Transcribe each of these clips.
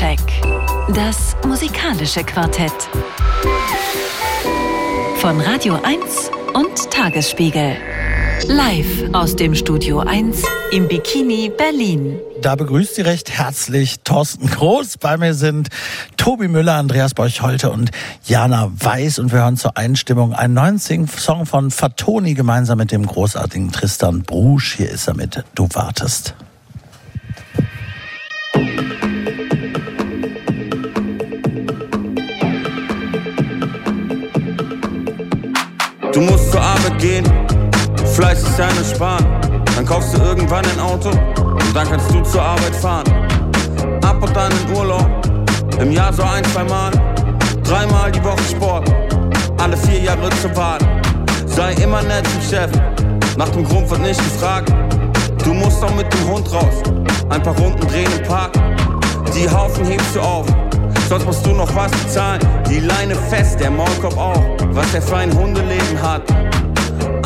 Soundcheck. Das musikalische Quartett. Von Radio 1 und Tagesspiegel. Live aus dem Studio 1 im Bikini Berlin. Da begrüßt Sie recht herzlich Thorsten Groß. Bei mir sind Tobi Müller, Andreas Borcholte und Jana Weiß. Und wir hören zur Einstimmung einen neuen Song von Fatoni gemeinsam mit dem großartigen Tristan Brusch. Hier ist er mit Du wartest. Du musst zur Arbeit gehen, Fleiß ist deine Sparen. Dann kaufst du irgendwann ein Auto und dann kannst du zur Arbeit fahren. Ab und an in Urlaub, im Jahr so ein, zwei Mal. Dreimal die Woche Sport, alle vier Jahre zur Wahl. Sei immer nett zum Chef, nach dem Grund wird nicht gefragt. Du musst auch mit dem Hund raus, ein paar Runden drehen im Park. Die Haufen hebst du auf, sonst musst du noch was bezahlen. Die Leine fest, der Maulkorb auch, was der für ein Hundeleben hat.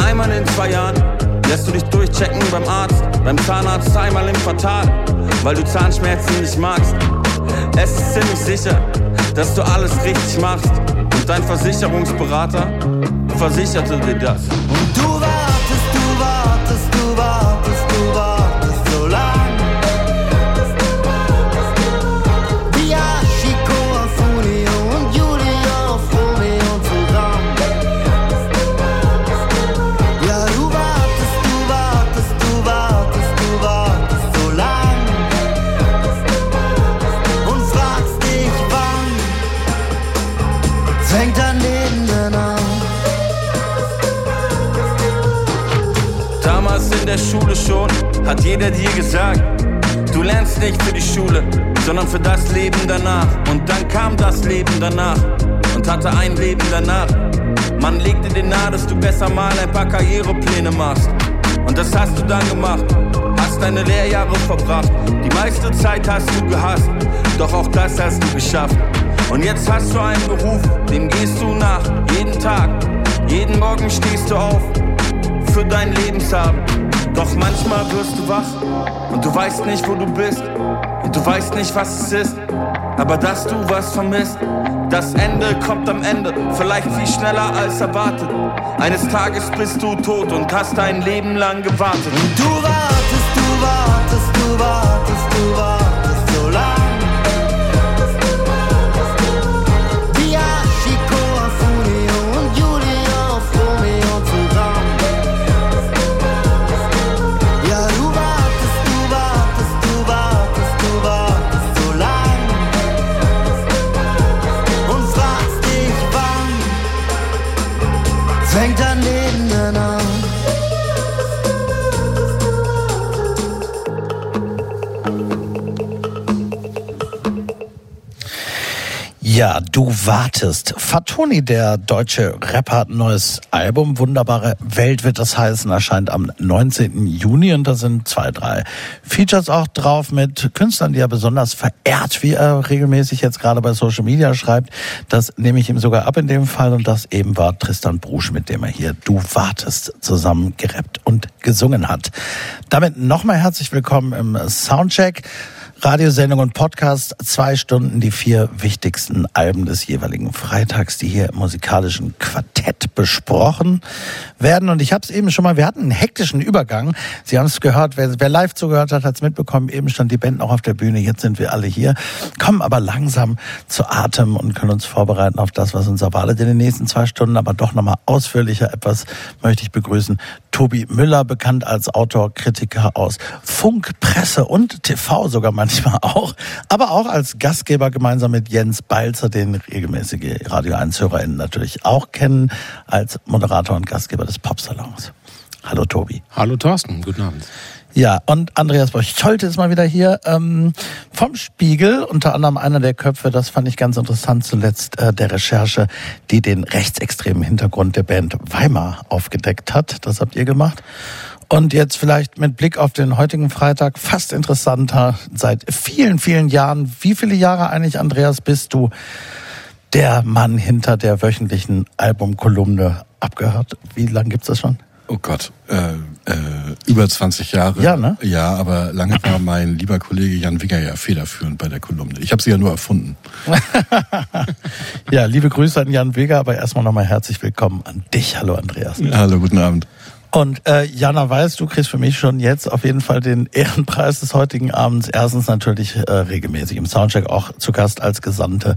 Einmal in zwei Jahren lässt du dich durchchecken beim Arzt, beim Zahnarzt einmal im Quartal, weil du Zahnschmerzen nicht magst. Es ist ziemlich sicher, dass du alles richtig machst und dein Versicherungsberater versicherte dir das. Und du der Schule schon hat jeder dir gesagt, du lernst nicht für die Schule, sondern für das Leben danach. Und dann kam das Leben danach und hatte ein Leben danach. Man legte dir nahe, dass du besser mal ein paar Karrierepläne machst. Und das hast du dann gemacht, hast deine Lehrjahre verbracht. Die meiste Zeit hast du gehasst, doch auch das hast du geschafft. Und jetzt hast du einen Beruf, dem gehst du nach, jeden Tag. Jeden Morgen stehst du auf, für dein Lebenshaben. Doch manchmal wirst du wach und du weißt nicht, wo du bist. Und du weißt nicht, was es ist. Aber dass du was vermisst, das Ende kommt am Ende, vielleicht viel schneller als erwartet. Eines Tages bist du tot und hast dein Leben lang gewartet. Und du wartest, du wartest, du wartest, du wartest Ja, du wartest. Fatoni, der deutsche Rapper, hat ein neues Album. Wunderbare Welt wird das heißen, erscheint am 19. Juni und da sind zwei, drei Features auch drauf mit Künstlern, die er besonders verehrt, wie er regelmäßig jetzt gerade bei Social Media schreibt. Das nehme ich ihm sogar ab in dem Fall und das eben war Tristan Brusch, mit dem er hier Du wartest zusammen gerappt und gesungen hat. Damit nochmal herzlich willkommen im Soundcheck. Radiosendung und Podcast, zwei Stunden die vier wichtigsten Alben des jeweiligen Freitags, die hier im musikalischen Quartett besprochen werden. Und ich habe es eben schon mal, wir hatten einen hektischen Übergang. Sie haben es gehört, wer, wer live zugehört hat, hat es mitbekommen. Eben stand die Band noch auf der Bühne, jetzt sind wir alle hier, kommen aber langsam zu Atem und können uns vorbereiten auf das, was uns erwartet in den nächsten zwei Stunden. Aber doch nochmal ausführlicher etwas möchte ich begrüßen. Tobi Müller, bekannt als Autor, Kritiker aus Funk, Presse und TV sogar manchmal auch, aber auch als Gastgeber gemeinsam mit Jens Balzer, den regelmäßige Radio 1 HörerInnen natürlich auch kennen, als Moderator und Gastgeber des Popsalons. Hallo Tobi. Hallo Thorsten, guten Abend. Ja, und Andreas Borcholte ist mal wieder hier ähm, vom Spiegel, unter anderem einer der Köpfe, das fand ich ganz interessant zuletzt, äh, der Recherche, die den rechtsextremen Hintergrund der Band Weimar aufgedeckt hat. Das habt ihr gemacht. Und jetzt vielleicht mit Blick auf den heutigen Freitag fast interessanter. Seit vielen, vielen Jahren, wie viele Jahre eigentlich, Andreas, bist du der Mann hinter der wöchentlichen Albumkolumne abgehört? Wie lange gibt's das schon? Oh Gott, äh, äh, über 20 Jahre. Ja, ne? Ja, aber lange war mein lieber Kollege Jan Wigger ja federführend bei der Kolumne. Ich habe sie ja nur erfunden. ja, liebe Grüße an Jan Weger, aber erstmal nochmal herzlich willkommen an dich. Hallo Andreas. Hallo, guten Abend. Und äh, Jana weiß, du kriegst für mich schon jetzt auf jeden Fall den Ehrenpreis des heutigen Abends. Erstens natürlich äh, regelmäßig im Soundcheck auch zu Gast als Gesandte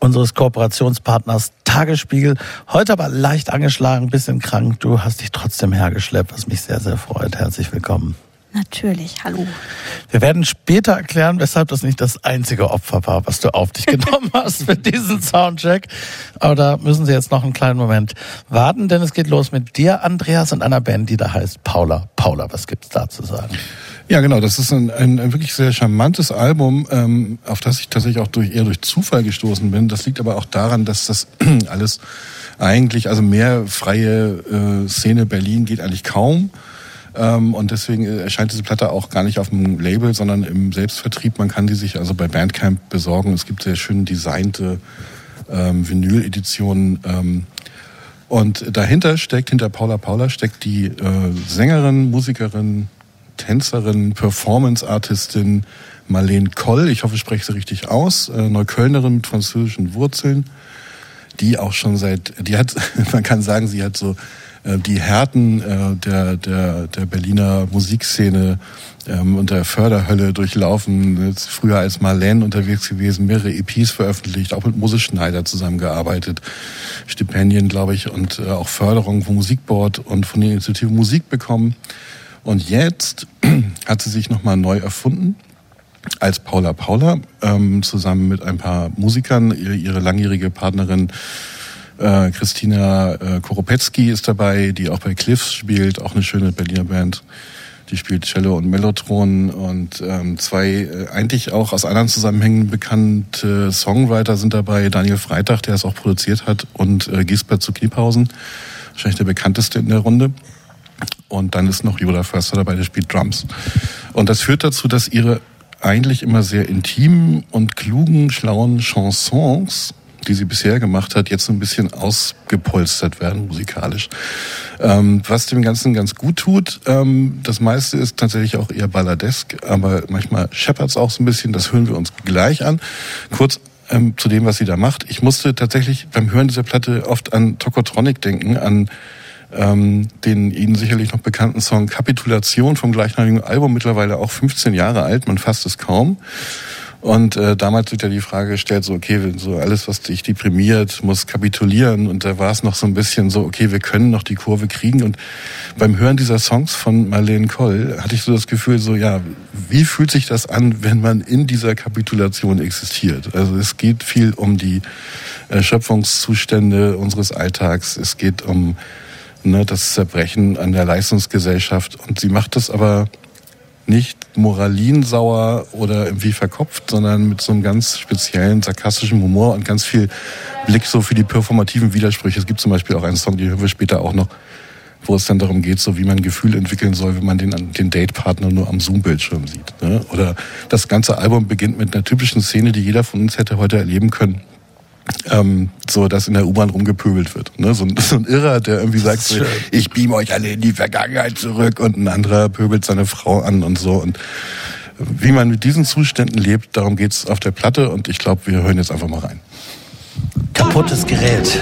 unseres Kooperationspartners Tagesspiegel. Heute aber leicht angeschlagen, bisschen krank. Du hast dich trotzdem hergeschleppt, was mich sehr, sehr freut. Herzlich willkommen. Natürlich, hallo. Wir werden später erklären, weshalb das nicht das einzige Opfer war, was du auf dich genommen hast für diesen Soundcheck. Aber da müssen Sie jetzt noch einen kleinen Moment warten, denn es geht los mit dir, Andreas, und einer Band, die da heißt Paula. Paula, was gibt's da zu sagen? Ja, genau. Das ist ein, ein, ein wirklich sehr charmantes Album, ähm, auf das ich tatsächlich auch durch, eher durch Zufall gestoßen bin. Das liegt aber auch daran, dass das alles eigentlich, also mehr freie äh, Szene Berlin geht eigentlich kaum. Ähm, und deswegen äh, erscheint diese Platte auch gar nicht auf dem Label, sondern im Selbstvertrieb. Man kann die sich also bei Bandcamp besorgen. Es gibt sehr schön designte ähm, Vinyl-Editionen. Ähm, und dahinter steckt, hinter Paula Paula steckt die äh, Sängerin, Musikerin, Tänzerin, Performance-Artistin Marlene Koll. Ich hoffe, ich spreche sie richtig aus. Äh, Neuköllnerin mit französischen Wurzeln. Die auch schon seit, die hat, man kann sagen, sie hat so die Härten äh, der, der, der Berliner Musikszene ähm, und der Förderhölle durchlaufen. Früher als Marlene unterwegs gewesen, mehrere EPs veröffentlicht, auch mit Moses Schneider zusammengearbeitet, Stipendien, glaube ich, und äh, auch Förderung vom Musikboard und von der Initiative Musik bekommen. Und jetzt hat sie sich nochmal neu erfunden als Paula Paula, ähm, zusammen mit ein paar Musikern, ihre langjährige Partnerin äh, Christina äh, Koropetzky ist dabei, die auch bei Cliffs spielt, auch eine schöne Berliner Band. Die spielt Cello und Mellotron und ähm, zwei äh, eigentlich auch aus anderen Zusammenhängen bekannte Songwriter sind dabei. Daniel Freitag, der es auch produziert hat, und äh, Gisbert zu Kniphausen, wahrscheinlich der bekannteste in der Runde. Und dann ist noch Yoda Förster dabei, der spielt Drums. Und das führt dazu, dass ihre eigentlich immer sehr intimen und klugen, schlauen Chansons die sie bisher gemacht hat, jetzt ein bisschen ausgepolstert werden musikalisch. Ähm, was dem Ganzen ganz gut tut, ähm, das meiste ist tatsächlich auch eher balladesk, aber manchmal scheppert's auch so ein bisschen, das hören wir uns gleich an. Kurz ähm, zu dem, was sie da macht. Ich musste tatsächlich beim Hören dieser Platte oft an Tokotronic denken, an ähm, den Ihnen sicherlich noch bekannten Song Kapitulation vom gleichnamigen Album, mittlerweile auch 15 Jahre alt, man fasst es kaum. Und äh, damals wird ja die Frage gestellt, so okay, so alles, was dich deprimiert, muss kapitulieren. Und da war es noch so ein bisschen so, okay, wir können noch die Kurve kriegen. Und beim Hören dieser Songs von Marlene Koll hatte ich so das Gefühl, so ja, wie fühlt sich das an, wenn man in dieser Kapitulation existiert? Also es geht viel um die Erschöpfungszustände unseres Alltags. Es geht um ne, das Zerbrechen an der Leistungsgesellschaft. Und sie macht das aber nicht moralinsauer oder irgendwie verkopft, sondern mit so einem ganz speziellen sarkastischen Humor und ganz viel Blick so für die performativen Widersprüche. Es gibt zum Beispiel auch einen Song, den hören wir später auch noch, wo es dann darum geht, so wie man Gefühl entwickeln soll, wenn man den, den Datepartner nur am Zoom-Bildschirm sieht. Ne? Oder das ganze Album beginnt mit einer typischen Szene, die jeder von uns hätte heute erleben können ähm, so dass in der U-Bahn rumgepöbelt wird. Ne? So, ein, so ein Irrer, der irgendwie sagt, so, ich beam euch alle in die Vergangenheit zurück und ein anderer pöbelt seine Frau an und so. Und wie man mit diesen Zuständen lebt, darum geht's auf der Platte und ich glaube, wir hören jetzt einfach mal rein. Kaputtes Gerät.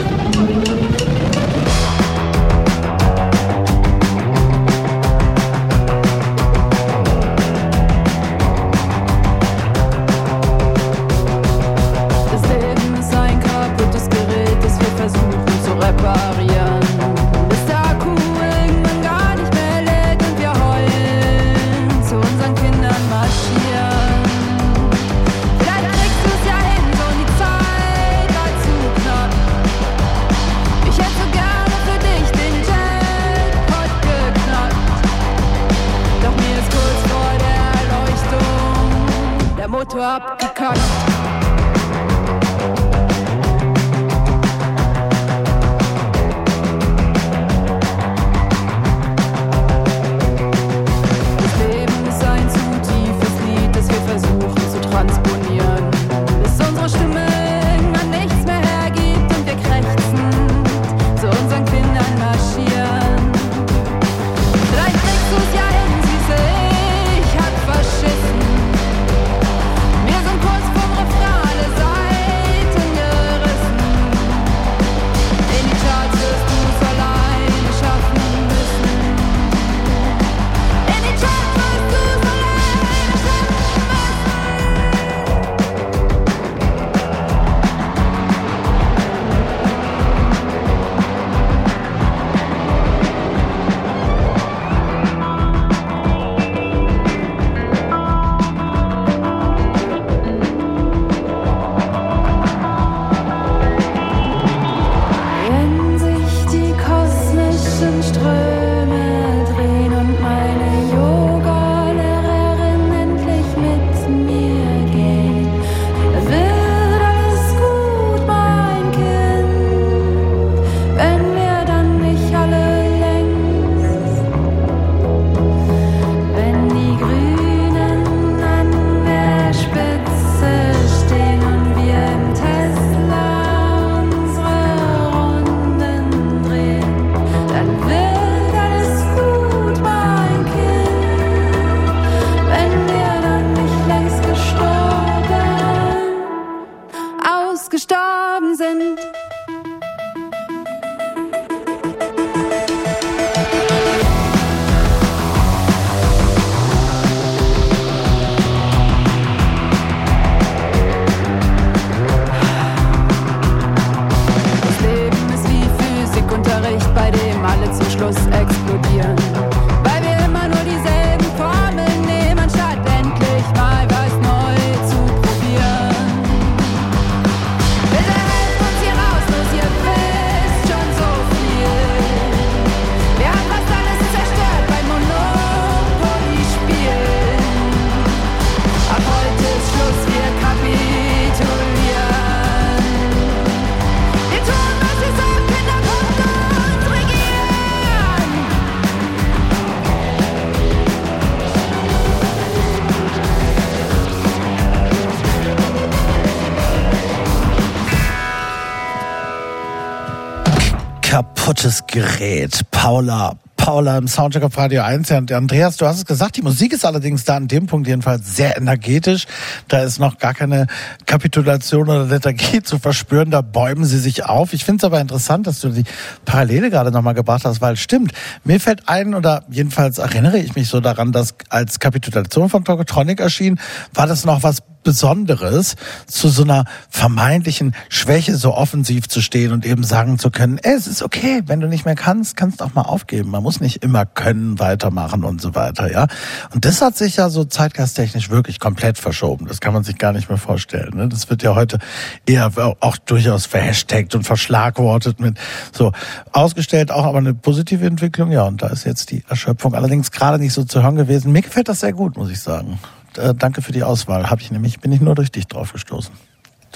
Gerät. Paula Paula im Soundcheck auf Radio 1. Ja, und Andreas, du hast es gesagt, die Musik ist allerdings da an dem Punkt jedenfalls sehr energetisch. Da ist noch gar keine Kapitulation oder Lethargie zu verspüren. Da bäumen sie sich auf. Ich finde es aber interessant, dass du die Parallele gerade nochmal gebracht hast, weil stimmt, mir fällt ein, oder jedenfalls erinnere ich mich so daran, dass als Kapitulation von Tokotronic erschien, war das noch was Besonderes, zu so einer vermeintlichen Schwäche so offensiv zu stehen und eben sagen zu können, es ist okay, wenn du nicht mehr kannst, kannst auch mal aufgeben. Man muss nicht immer können, weitermachen und so weiter, ja. Und das hat sich ja so zeitgeisttechnisch wirklich komplett verschoben. Das kann man sich gar nicht mehr vorstellen. Ne? Das wird ja heute eher auch durchaus verhashtagt und verschlagwortet mit so ausgestellt, auch aber eine positive Entwicklung, ja. Und da ist jetzt die Erschöpfung allerdings gerade nicht so zu hören gewesen. Mir gefällt das sehr gut, muss ich sagen. Äh, danke für die Auswahl. Habe ich nämlich, bin ich nur durch dich drauf gestoßen.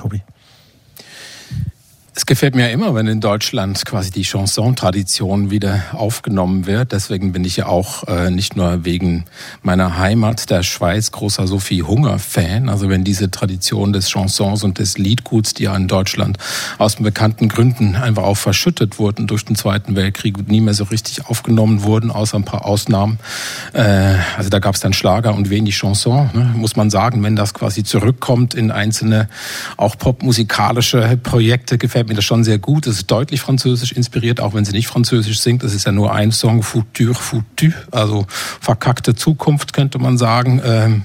Tobi. Es gefällt mir ja immer, wenn in Deutschland quasi die Chanson-Tradition wieder aufgenommen wird. Deswegen bin ich ja auch äh, nicht nur wegen meiner Heimat der Schweiz großer Sophie Hunger-Fan. Also wenn diese Tradition des Chansons und des Liedguts, die ja in Deutschland aus bekannten Gründen einfach auch verschüttet wurden durch den Zweiten Weltkrieg und nie mehr so richtig aufgenommen wurden, außer ein paar Ausnahmen. Äh, also da gab es dann Schlager und wenig Chanson, ne, muss man sagen. Wenn das quasi zurückkommt in einzelne auch popmusikalische Projekte, gefällt gefällt mir das schon sehr gut. Es ist deutlich französisch inspiriert, auch wenn sie nicht französisch singt. Es ist ja nur ein Song, Futur, Foutu, also verkackte Zukunft könnte man sagen, ähm,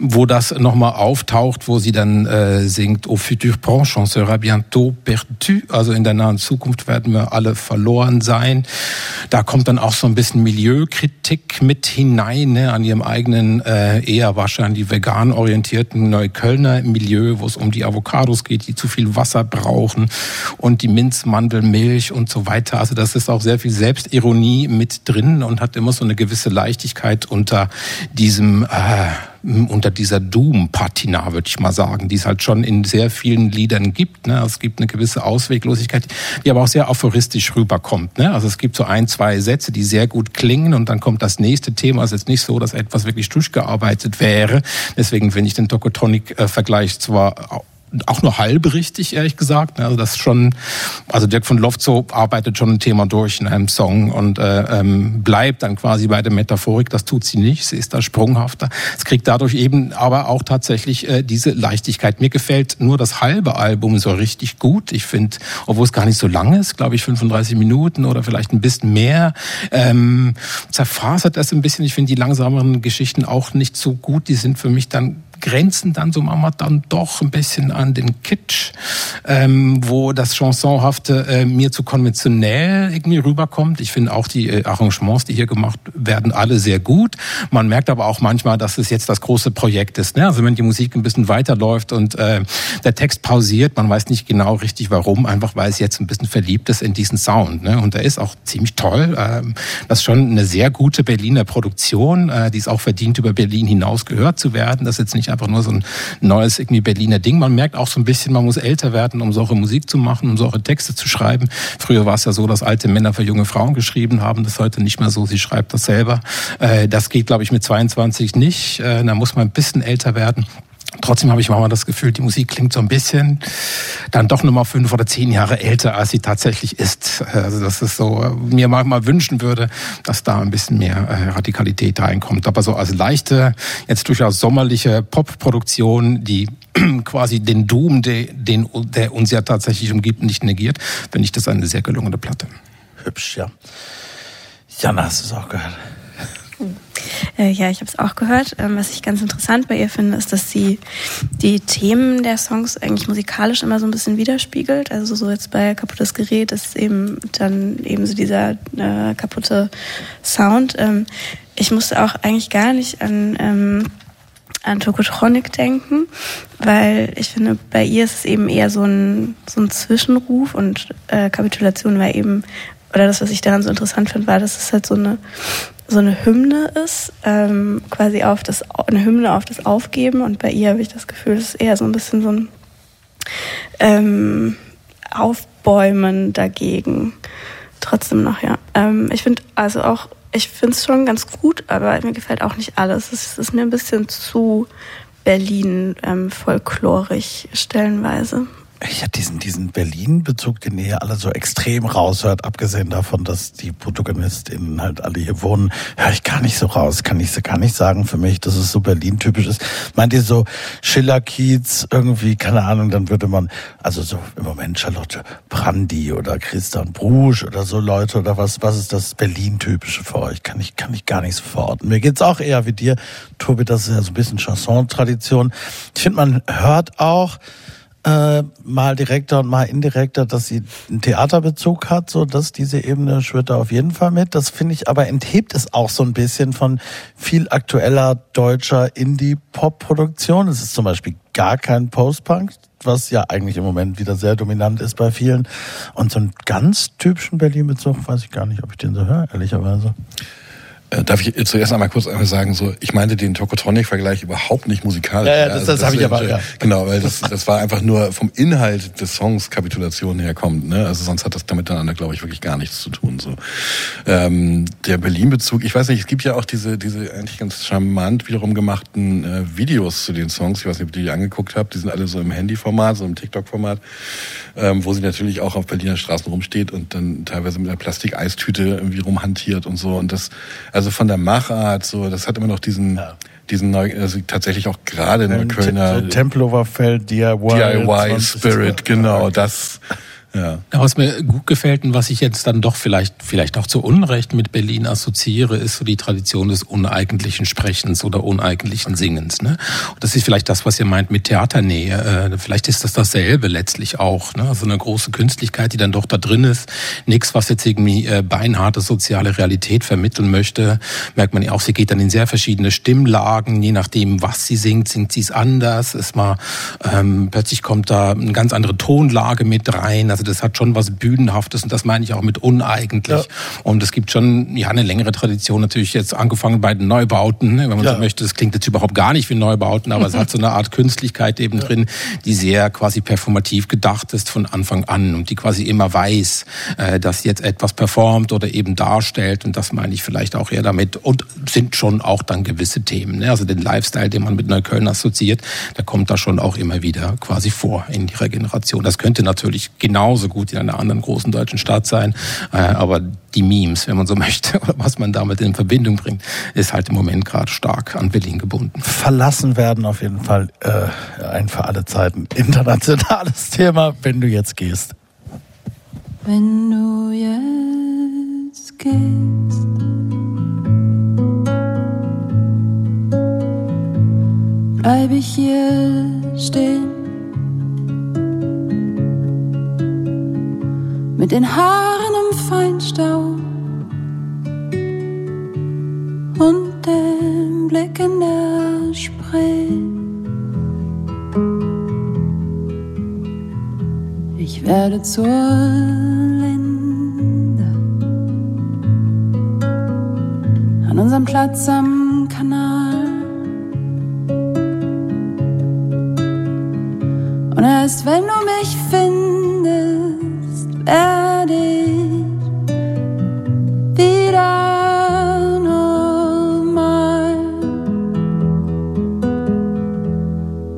wo das nochmal auftaucht, wo sie dann äh, singt Au futur proche, on sera bientôt perdu, also in der nahen Zukunft werden wir alle verloren sein. Da kommt dann auch so ein bisschen Milieukritik mit hinein, ne, an ihrem eigenen, äh, eher wahrscheinlich vegan orientierten Neuköllner Milieu, wo es um die Avocados geht, die zu viel Wasser brauchen und die Minzmandelmilch und so weiter. Also das ist auch sehr viel Selbstironie mit drin und hat immer so eine gewisse Leichtigkeit unter diesem äh, unter dieser Doom-Patina, würde ich mal sagen, die es halt schon in sehr vielen Liedern gibt. Ne? Es gibt eine gewisse Ausweglosigkeit, die aber auch sehr aphoristisch rüberkommt. Ne? Also es gibt so ein, zwei Sätze, die sehr gut klingen und dann kommt das nächste Thema. Es ist nicht so, dass etwas wirklich durchgearbeitet wäre. Deswegen finde ich den Tokotronic-Vergleich zwar auch nur halb richtig, ehrlich gesagt. Also das schon, also Dirk von Lofzo arbeitet schon ein Thema durch in einem Song und äh, ähm, bleibt dann quasi bei der Metaphorik. Das tut sie nicht. Sie ist da sprunghafter. Es kriegt dadurch eben aber auch tatsächlich äh, diese Leichtigkeit. Mir gefällt nur das halbe Album so richtig gut. Ich finde, obwohl es gar nicht so lang ist, glaube ich 35 Minuten oder vielleicht ein bisschen mehr, ähm, zerfasert das ein bisschen. Ich finde die langsameren Geschichten auch nicht so gut. Die sind für mich dann grenzen dann so manchmal dann doch ein bisschen an den Kitsch, ähm, wo das Chansonhafte äh, mir zu konventionell irgendwie rüberkommt. Ich finde auch die äh, Arrangements, die hier gemacht werden, alle sehr gut. Man merkt aber auch manchmal, dass es jetzt das große Projekt ist. Ne? Also wenn die Musik ein bisschen weiterläuft und äh, der Text pausiert, man weiß nicht genau richtig warum, einfach weil es jetzt ein bisschen verliebt ist in diesen Sound. Ne? Und der ist auch ziemlich toll. Ähm, das ist schon eine sehr gute Berliner Produktion, äh, die es auch verdient, über Berlin hinaus gehört zu werden. Das ist jetzt nicht einfach nur so ein neues irgendwie Berliner Ding. Man merkt auch so ein bisschen, man muss älter werden, um solche Musik zu machen, um solche Texte zu schreiben. Früher war es ja so, dass alte Männer für junge Frauen geschrieben haben. Das ist heute nicht mehr so. Sie schreibt das selber. Äh, das geht, glaube ich, mit 22 nicht. Äh, da muss man ein bisschen älter werden. Trotzdem habe ich manchmal das Gefühl, die Musik klingt so ein bisschen dann doch nochmal fünf oder zehn Jahre älter, als sie tatsächlich ist. Also das ist so, mir manchmal wünschen würde, dass da ein bisschen mehr äh, Radikalität reinkommt. Aber so als leichte, jetzt durchaus sommerliche Popproduktion, die quasi den Doom, den, der uns ja tatsächlich umgibt, nicht negiert, finde ich das eine sehr gelungene Platte. Hübsch, ja. Jana, hast du es auch gehört? Äh, ja, ich habe es auch gehört. Ähm, was ich ganz interessant bei ihr finde, ist, dass sie die Themen der Songs eigentlich musikalisch immer so ein bisschen widerspiegelt. Also so jetzt bei Kaputtes Gerät ist eben dann eben so dieser äh, kaputte Sound. Ähm, ich musste auch eigentlich gar nicht an ähm, an Tokotronic denken, weil ich finde, bei ihr ist es eben eher so ein, so ein Zwischenruf und äh, Kapitulation war eben, oder das, was ich daran so interessant finde, war, dass es halt so eine so eine Hymne ist, ähm, quasi auf das, eine Hymne auf das Aufgeben. Und bei ihr habe ich das Gefühl, es ist eher so ein bisschen so ein ähm, Aufbäumen dagegen. Trotzdem noch, ja. Ähm, ich finde also auch, ich finde es schon ganz gut, aber mir gefällt auch nicht alles. Es ist mir ein bisschen zu Berlin ähm, stellenweise. Ich hatte diesen, diesen Berlin-Bezug, den ihr alle so extrem raushört, abgesehen davon, dass die ProtagonistInnen halt alle hier wohnen, höre ich gar nicht so raus, kann ich gar nicht sagen für mich, dass es so Berlin-typisch ist. Meint ihr so Schiller-Kiez irgendwie, keine Ahnung, dann würde man, also so im Moment Charlotte Brandy oder Christian Brusch oder so Leute oder was, was ist das Berlin-typische für euch? Kann ich, kann ich gar nicht so verorten. Mir geht's auch eher wie dir, Tobi, das ist ja so ein bisschen Chanson-Tradition. Ich finde, man hört auch, äh, mal direkter und mal indirekter, dass sie einen Theaterbezug hat, so dass diese Ebene schwirrt da auf jeden Fall mit. Das finde ich aber enthebt es auch so ein bisschen von viel aktueller deutscher Indie-Pop-Produktion. Es ist zum Beispiel gar kein Post-Punk, was ja eigentlich im Moment wieder sehr dominant ist bei vielen. Und so einen ganz typischen Berlin-Bezug weiß ich gar nicht, ob ich den so höre, ehrlicherweise. Äh, darf ich zuerst einmal kurz einmal sagen, so ich meinte den Tokotronic-Vergleich überhaupt nicht musikalisch. Ja, ja das, also, das, das habe ich aber, ja. Genau, weil das, das war einfach nur vom Inhalt des Songs Kapitulation herkommt. Ne? Also sonst hat das damit dann, glaube ich, wirklich gar nichts zu tun. So ähm, Der Berlin-Bezug, ich weiß nicht, es gibt ja auch diese, diese eigentlich ganz charmant wiederum gemachten äh, Videos zu den Songs. Ich weiß nicht, ob ihr die angeguckt habt. Die sind alle so im Handy-Format, so im TikTok-Format, ähm, wo sie natürlich auch auf Berliner Straßen rumsteht und dann teilweise mit einer Plastikeistüte irgendwie rumhantiert und so. Und das, also also von der Machart, so, das hat immer noch diesen, ja. diesen neu, also tatsächlich auch gerade in der Kölner. So Tempelhofer Feld, DIY. DIY Spirit, genau, das, ja. Was mir gut gefällt und was ich jetzt dann doch vielleicht, vielleicht auch zu Unrecht mit Berlin assoziiere, ist so die Tradition des uneigentlichen Sprechens oder uneigentlichen Singens. Ne? Und das ist vielleicht das, was ihr meint mit Theaternähe. Äh, vielleicht ist das dasselbe letztlich auch. Ne? Also eine große Künstlichkeit, die dann doch da drin ist. Nichts, was jetzt irgendwie äh, beinharte soziale Realität vermitteln möchte. Merkt man ja auch, sie geht dann in sehr verschiedene Stimmlagen. Je nachdem, was sie singt, singt sie es anders. Ist mal, ähm, plötzlich kommt da eine ganz andere Tonlage mit rein. Also also das hat schon was Bühnenhaftes und das meine ich auch mit uneigentlich. Ja. Und es gibt schon ja eine längere Tradition natürlich jetzt angefangen bei den Neubauten, ne, wenn man ja. so möchte. Das klingt jetzt überhaupt gar nicht wie Neubauten, aber es hat so eine Art Künstlichkeit eben ja. drin, die sehr quasi performativ gedacht ist von Anfang an und die quasi immer weiß, äh, dass jetzt etwas performt oder eben darstellt und das meine ich vielleicht auch eher damit und sind schon auch dann gewisse Themen. Ne? Also den Lifestyle, den man mit Neukölln assoziiert, der kommt da schon auch immer wieder quasi vor in ihrer Generation. Das könnte natürlich genau genauso gut in einer anderen großen deutschen Stadt sein. Äh, aber die Memes, wenn man so möchte, oder was man damit in Verbindung bringt, ist halt im Moment gerade stark an Berlin gebunden. Verlassen werden auf jeden Fall äh, ein für alle Zeiten internationales Thema, wenn du jetzt gehst. Wenn du jetzt gehst. Bleib ich hier stehen mit den Haaren im Feinstaub und dem Blick in der Spree. Ich werde zur Linde an unserem Platz am Kanal. Und erst wenn du mich findest, werde ich wieder normal.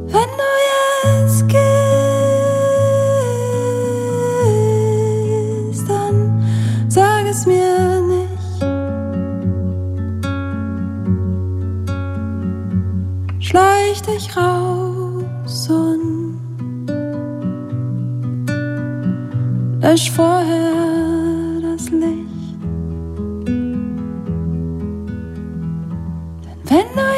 Wenn du jetzt gehst, dann sag es mir nicht. Schleich dich raus lösch vorher das Licht. Denn wenn du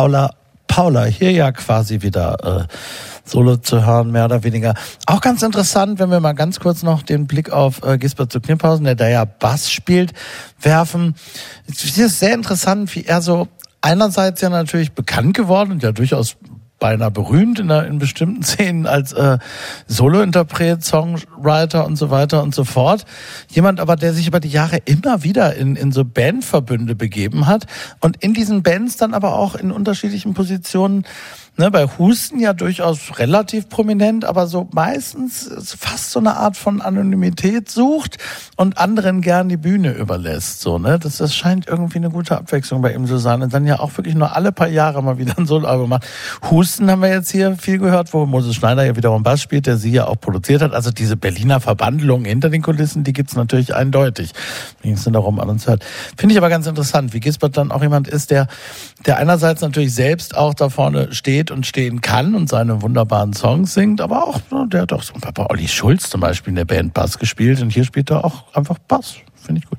Paula, Paula, hier ja quasi wieder äh, Solo zu hören, mehr oder weniger. Auch ganz interessant, wenn wir mal ganz kurz noch den Blick auf äh, Gisbert zu Kniphausen, der da ja Bass spielt, werfen. Es ist sehr interessant, wie er so einerseits ja natürlich bekannt geworden und ja durchaus beinahe berühmt in, in bestimmten Szenen als äh, Solo-Interpret, Songwriter und so weiter und so fort. Jemand aber, der sich über die Jahre immer wieder in, in so Bandverbünde begeben hat und in diesen Bands dann aber auch in unterschiedlichen Positionen ne, bei Husten ja durchaus relativ prominent, aber so meistens fast so eine Art von Anonymität sucht und anderen gern die Bühne überlässt. So, ne? das, das scheint irgendwie eine gute Abwechslung bei ihm zu sein. Und dann ja auch wirklich nur alle paar Jahre mal wieder ein Soloalbum macht. Husten haben wir jetzt hier viel gehört, wo Moses Schneider ja wiederum Bass spielt, der sie ja auch produziert hat. Also diese Berliner Verbandlung hinter den Kulissen, die gibt's natürlich eindeutig. Ging es darum an uns hört. Finde ich aber ganz interessant, wie Gisbert dann auch jemand ist, der, der einerseits natürlich selbst auch da vorne steht und stehen kann und seine wunderbaren Songs singt, aber auch, ne, der hat auch so Papa Olli Schulz zum Beispiel in der Band Bass gespielt und hier spielt er auch einfach Bass. Finde ich gut.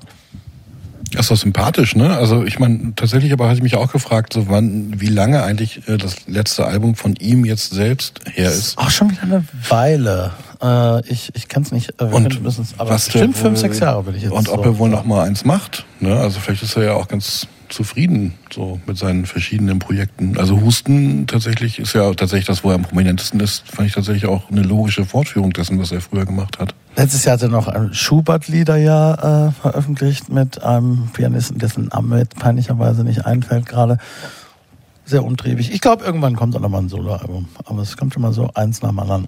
Das ist doch sympathisch, ne? Also ich meine, tatsächlich aber hatte ich mich auch gefragt, so wann, wie lange eigentlich äh, das letzte Album von ihm jetzt selbst her ist. Auch schon wieder eine Weile. Äh, ich ich kann es nicht, äh, Und können- müssen's- aber was bestimmt fünf, sechs Jahre will ich jetzt Und ob so er wohl noch mal eins macht, ne? Also vielleicht ist er ja auch ganz zufrieden so mit seinen verschiedenen Projekten. Also Husten tatsächlich ist ja tatsächlich das, wo er am prominentesten ist, fand ich tatsächlich auch eine logische Fortführung dessen, was er früher gemacht hat. Letztes Jahr hat er noch ein Schubert-Lieder ja äh, veröffentlicht mit einem Pianisten, dessen Name jetzt peinlicherweise nicht einfällt gerade. Sehr umtriebig. Ich glaube, irgendwann kommt auch noch mal ein Soloalbum. Aber es kommt schon mal so eins nach dem anderen.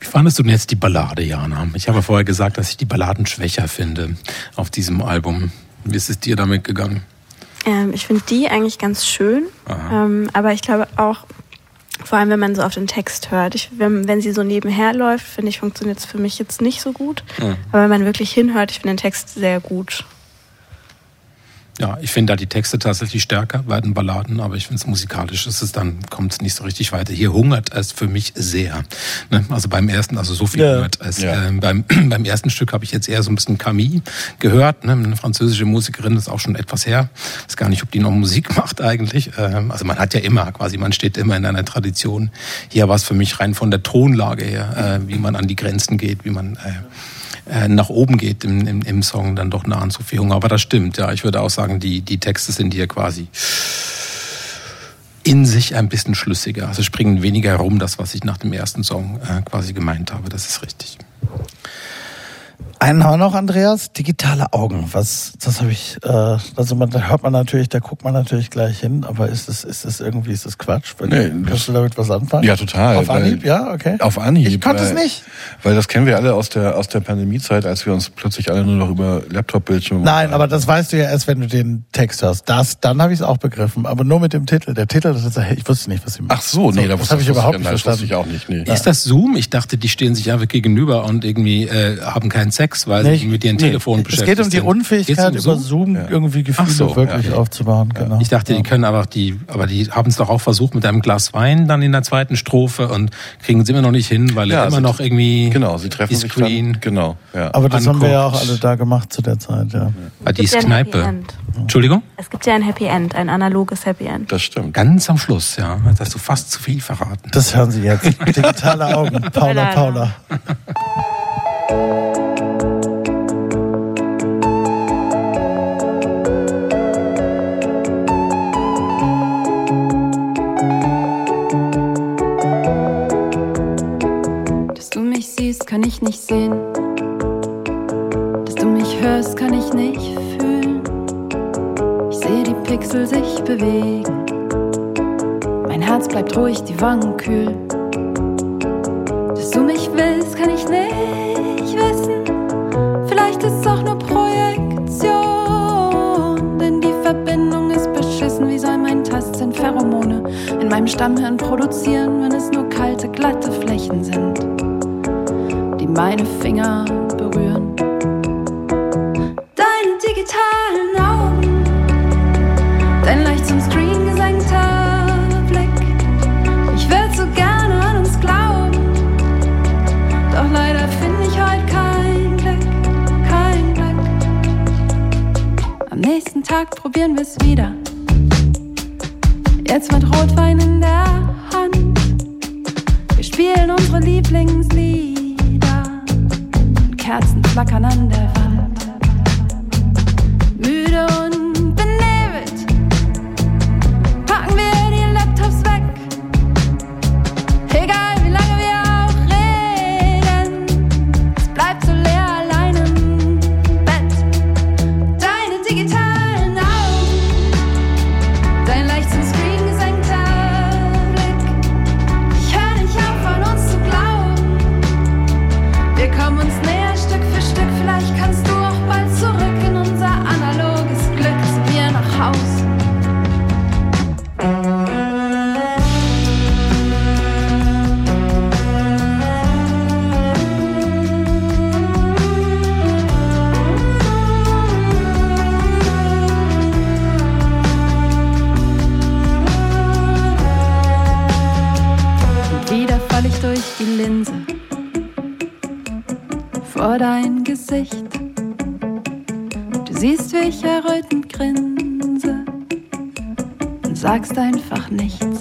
Wie fandest du denn jetzt die Ballade, Jana? Ich habe vorher gesagt, dass ich die Balladen schwächer finde auf diesem Album. Wie ist es dir damit gegangen? Ähm, ich finde die eigentlich ganz schön, ähm, aber ich glaube auch, vor allem wenn man so auf den Text hört, ich, wenn, wenn sie so nebenher läuft, finde ich, funktioniert es für mich jetzt nicht so gut. Aber wenn man wirklich hinhört, ich finde den Text sehr gut. Ja, ich finde da die Texte tatsächlich stärker bei den Balladen, aber ich finde es musikalisch ist es dann kommt es nicht so richtig weiter. Hier hungert es für mich sehr. Ne? Also beim ersten, also so viel Ja. hungert es. Ja. Ähm, beim, beim ersten Stück habe ich jetzt eher so ein bisschen Camille gehört, ne? eine französische Musikerin, ist auch schon etwas her. Ich weiß gar nicht, ob die noch Musik macht eigentlich. Ähm, also man hat ja immer quasi, man steht immer in einer Tradition. Hier war es für mich rein von der Tonlage her, äh, wie man an die Grenzen geht, wie man äh, äh, nach oben geht im, im, im Song, dann doch nah an Sophie Hunger. Aber das stimmt, ja. Ich würde auch sagen, die, die Texte sind hier quasi in sich ein bisschen schlüssiger. Also springen weniger herum, das, was ich nach dem ersten Song äh, quasi gemeint habe. Das ist richtig. Einen haben wir noch, Andreas. Digitale Augen. Was, das habe ich, äh, also man, da hört man natürlich, da guckt man natürlich gleich hin, aber ist es, ist es irgendwie, ist das Quatsch? Weil- Nee, Kannst du damit was anfangen? Ja, total. Auf weil- Anhieb, ja, okay. Auf Anhieb. Ich konnte es weil- nicht. Weil das kennen wir alle aus der, aus der Pandemiezeit, als wir uns plötzlich alle nur noch über Laptop-Bildschirme Nein, aber das weißt du ja erst, wenn du den Text hörst. Das, dann habe ich es auch begriffen, aber nur mit dem Titel. Der Titel, das ist, ich wusste nicht, was sie Ach so, nee, da das habe ich überhaupt nicht nein, das verstanden. wusste ich auch nicht. Nee. Ist das Zoom? Ich dachte, die stehen sich einfach gegenüber und irgendwie äh, haben keinen Sex Sex, weil Nee, sie mit ihren nee, Telefonen Es beschäftigt geht um die sind. Unfähigkeit, um über Zoom Ja. irgendwie Gefühle so, wirklich ja. aufzubauen. Genau. Ich dachte, die können aber die, aber die haben es doch auch versucht mit einem Glas Wein dann in der zweiten Strophe und kriegen es immer noch nicht hin, weil Ja, er immer noch irgendwie Genau, sie treffen die sich Screen, dann. Genau, ja. Aber das haben wir ja auch anguckt. alle da gemacht zu der Zeit, ja. Ah, die Es ja Happy Kneipe. Entschuldigung? Es gibt ja ein Happy End, ein analoges Happy End. das stimmt. Ganz am Schluss, ja. Jetzt hast du fast zu viel verraten. Das hören Sie jetzt. Digitale Augen. Paula, Paula. siehst, kann ich nicht sehen. Dass du mich hörst, kann ich nicht fühlen. Ich sehe die Pixel sich bewegen. Mein Herz bleibt ruhig, die Wangen kühl. Dass du mich willst, kann ich nicht wissen. Vielleicht ist es auch nur Projektion. Denn die Verbindung ist beschissen. Wie soll mein Tastsinn Pheromone in meinem Stammhirn produzieren, wenn es nur kalte, glatte Flächen sind, meine Finger berühren? Deine digitalen Augen, dein leicht zum Screen gesenkter Blick. Ich würde so gerne an uns glauben, doch leider finde ich heute kein Glück, kein Glück. Am nächsten Tag probieren wir es wieder. Jetzt mit Rotwein in der Hand. Wir spielen unsere Lieblingslieder. Kerzen flackern an der Wand. Vor dein Gesicht. Du siehst, wie ich errötend grinse und sagst einfach nichts.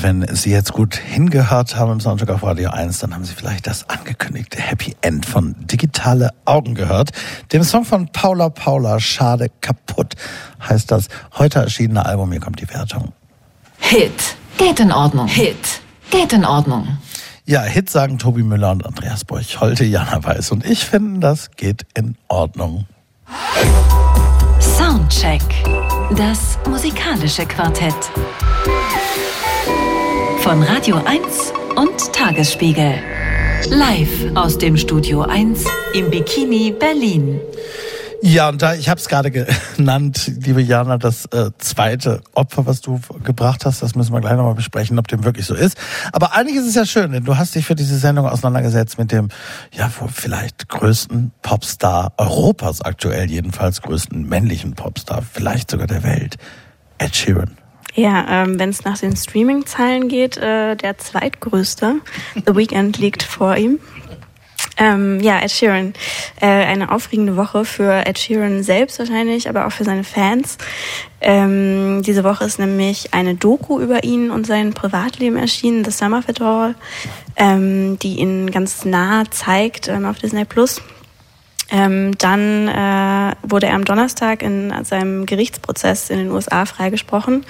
Und wenn Sie jetzt gut hingehört haben im Soundtrack auf Radio 1, dann haben Sie vielleicht das angekündigte Happy End von Digitale Augen gehört. Dem Song von Paula Paula, Schade kaputt, heißt das heute erschienene Album. Hier kommt die Wertung. Hit. Geht in Ordnung. Hit. Geht in Ordnung. Ja, Hit sagen Tobi Müller und Andreas Borch-Holte, Jana Weiß und ich finden, das geht in Ordnung. Soundcheck. Das musikalische Quartett. Von Radio 1 und Tagesspiegel. Live aus dem Studio 1 im Bikini Berlin. Ja, und da, ich habe es gerade genannt, liebe Jana, das äh, zweite Opfer, was du gebracht hast, das müssen wir gleich nochmal besprechen, ob dem wirklich so ist. Aber einiges ist ja schön, denn du hast dich für diese Sendung auseinandergesetzt mit dem, ja, vielleicht größten Popstar Europas aktuell, jedenfalls größten männlichen Popstar, vielleicht sogar der Welt, Ed Sheeran. Ja, ähm, wenn es nach den Streaming-Zahlen geht, äh, der zweitgrößte. The Weeknd liegt vor ihm. Ähm, ja, Ed Sheeran. Äh, eine aufregende Woche für Ed Sheeran selbst wahrscheinlich, aber auch für seine Fans. Ähm, diese Woche ist nämlich eine Doku über ihn und sein Privatleben erschienen, The Summer of All, ähm, die ihn ganz nah zeigt ähm, auf Disney Plus. Ähm, dann äh, wurde er am Donnerstag in seinem Gerichtsprozess in den USA freigesprochen.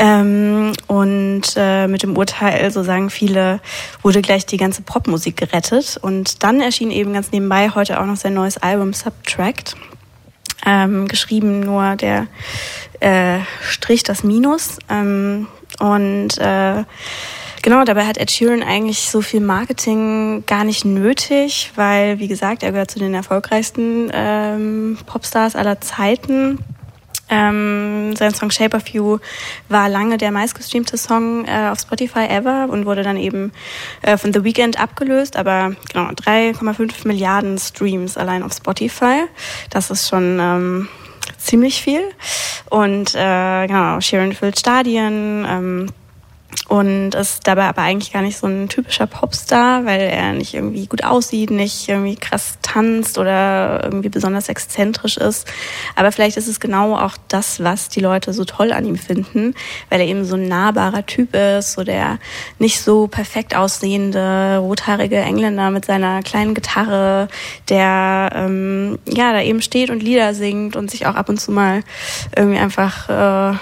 Ähm, und äh, mit dem Urteil, so sagen viele, wurde gleich die ganze Popmusik gerettet. Und dann erschien eben ganz nebenbei heute auch noch sein neues Album Subtract. Ähm, geschrieben nur der äh, Strich, das Minus. Ähm, und äh, Genau, dabei hat Ed Sheeran eigentlich so viel Marketing gar nicht nötig, weil, wie gesagt, er gehört zu den erfolgreichsten ähm, Popstars aller Zeiten. Ähm, sein Song Shape of You war lange der meistgestreamte Song äh, auf Spotify ever und wurde dann eben äh, von The Weeknd abgelöst, aber genau 3,5 Milliarden Streams allein auf Spotify. Das ist schon ähm, ziemlich viel. Und äh, genau, Sharon füllt Stadien. Ähm, und ist dabei aber eigentlich gar nicht so ein typischer Popstar, weil er nicht irgendwie gut aussieht, nicht irgendwie krass tanzt oder irgendwie besonders exzentrisch ist. Aber vielleicht ist es genau auch das, was die Leute so toll an ihm finden, weil er eben so ein nahbarer Typ ist, so der nicht so perfekt aussehende rothaarige Engländer mit seiner kleinen Gitarre, der ähm, ja da eben steht und Lieder singt und sich auch ab und zu mal irgendwie einfach äh,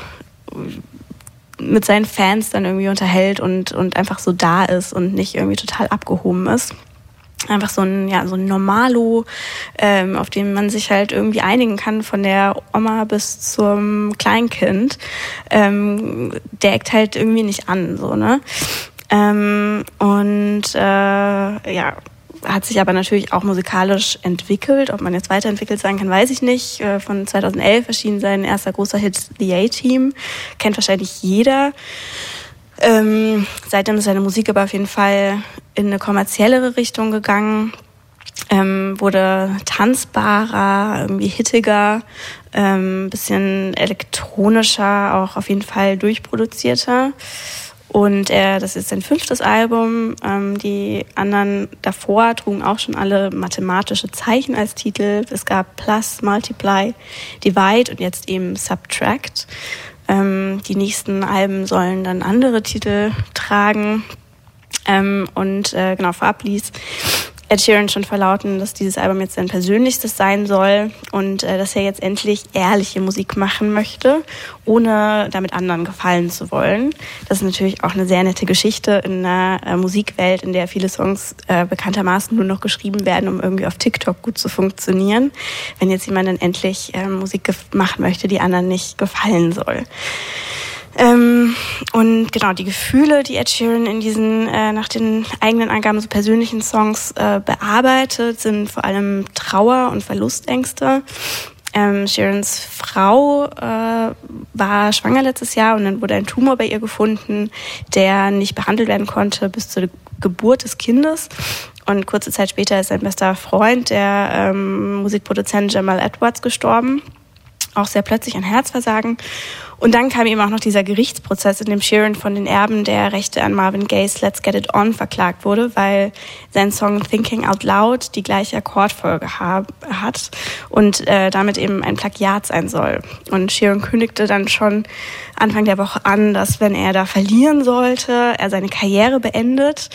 mit seinen Fans dann irgendwie unterhält und, und einfach so da ist und nicht irgendwie total abgehoben ist. Einfach so ein, ja, so ein Normalo, ähm, auf den man sich halt irgendwie einigen kann, von der Oma bis zum Kleinkind. Ähm, der eckt halt irgendwie nicht an, so, ne? Ähm, und äh, ja, hat sich aber natürlich auch musikalisch entwickelt. Ob man jetzt weiterentwickelt sein kann, weiß ich nicht. Äh, von 2011 erschien sein erster großer Hit The A-Team. Kennt wahrscheinlich jeder. Ähm, seitdem ist seine Musik aber auf jeden Fall in eine kommerziellere Richtung gegangen. Ähm, wurde tanzbarer, irgendwie hittiger, ähm, bisschen elektronischer, auch auf jeden Fall durchproduzierter. Und er, das ist sein fünftes Album. Ähm, die anderen davor trugen auch schon alle mathematische Zeichen als Titel. Es gab Plus, Multiply, Divide und jetzt eben Subtract. Ähm, die nächsten Alben sollen dann andere Titel tragen. Ähm, und äh, genau, vorab ließ Ed Sheeran schon verlauten, dass dieses Album jetzt sein persönlichstes sein soll und äh, dass er jetzt endlich ehrliche Musik machen möchte, ohne damit anderen gefallen zu wollen. Das ist natürlich auch eine sehr nette Geschichte in einer äh, Musikwelt, in der viele Songs äh, bekanntermaßen nur noch geschrieben werden, um irgendwie auf TikTok gut zu funktionieren. Wenn jetzt jemand dann endlich äh, Musik machen möchte, die anderen nicht gefallen soll. Ähm, und genau, die Gefühle, die Ed Sheeran in diesen, äh, nach den eigenen Angaben so persönlichen Songs äh, bearbeitet, sind vor allem Trauer und Verlustängste. Ähm, Sheerans Frau äh, war schwanger letztes Jahr und dann wurde ein Tumor bei ihr gefunden, der nicht behandelt werden konnte bis zur Geburt des Kindes. Und kurze Zeit später ist sein bester Freund, der ähm, Musikproduzent Jamal Edwards, gestorben. Auch sehr plötzlich ein Herzversagen. Und dann kam eben auch noch dieser Gerichtsprozess, in dem Sheeran von den Erben der Rechte an Marvin Gaye's Let's Get It On verklagt wurde, weil sein Song Thinking Out Loud die gleiche Akkordfolge hat und äh, damit eben ein Plagiat sein soll. Und Sheeran kündigte dann schon Anfang der Woche an, dass wenn er da verlieren sollte, er seine Karriere beendet.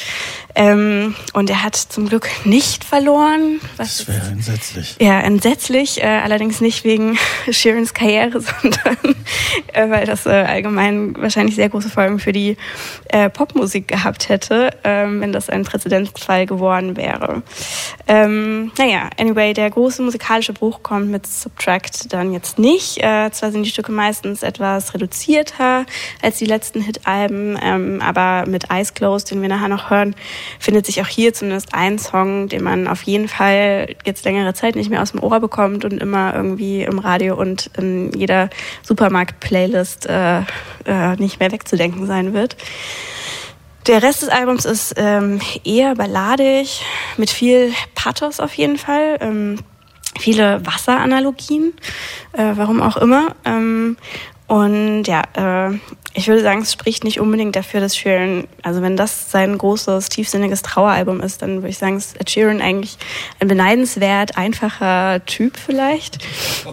Ähm, und er hat zum Glück nicht verloren. Was das wäre entsetzlich. Ja, entsetzlich. Äh, allerdings nicht wegen Sheerans Karriere, sondern äh, weil das äh, allgemein wahrscheinlich sehr große Folgen für die äh, Popmusik gehabt hätte, ähm, wenn das ein Präzedenzfall geworden wäre. Ähm, naja, anyway, der große musikalische Bruch kommt mit Subtract dann jetzt nicht. Äh, zwar sind die Stücke meistens etwas reduzierter als die letzten Hit-Alben, ähm, aber mit Eyes Closed, den wir nachher noch hören, findet sich auch hier zumindest ein Song, den man auf jeden Fall jetzt längere Zeit nicht mehr aus dem Ohr bekommt und immer irgendwie im Radio und in jeder Supermarkt-Playlist äh, äh, nicht mehr wegzudenken sein wird. Der Rest des Albums ist ähm, eher balladig, mit viel Pathos auf jeden Fall. Ähm, viele Wasseranalogien, äh, warum auch immer. Ähm, und ja, äh, ich würde sagen, es spricht nicht unbedingt dafür, dass Sheeran, also wenn das sein großes, tiefsinniges Traueralbum ist, dann würde ich sagen, ist Ed Sheeran eigentlich ein beneidenswert einfacher Typ vielleicht,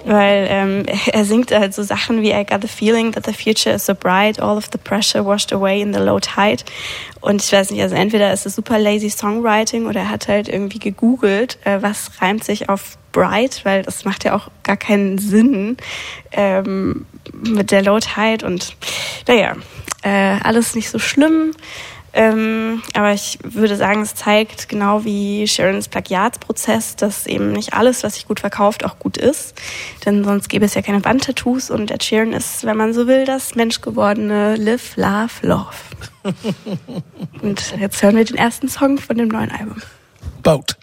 weil ähm, er singt halt so Sachen wie I got the feeling that the future is so bright, all of the pressure washed away in the low tide. Und ich weiß nicht, also entweder ist es super lazy Songwriting oder er hat halt irgendwie gegoogelt, äh, was reimt sich auf bright, weil das macht ja auch gar keinen Sinn ähm, mit der Low Tide und naja, äh, alles nicht so schlimm. Ähm, aber ich würde sagen, es zeigt genau wie Sharons Plagiatsprozess, dass eben nicht alles, was sich gut verkauft, auch gut ist. Denn sonst gäbe es ja keine Wandtattoos und Ed Sheeran ist, wenn man so will, das menschgewordene Live, Love, Love. und jetzt hören wir den ersten Song von dem neuen Album. Boat.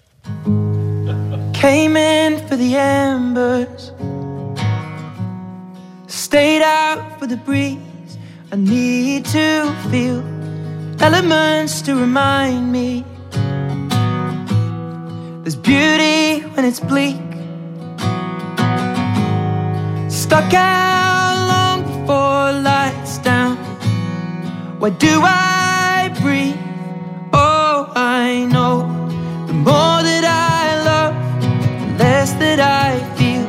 Came in for the embers. Stayed out for the breeze. I need to feel elements to remind me. There's beauty when it's bleak. Stuck out long before lights down. Why do I breathe? Oh, I know the more that I love, the less that I feel.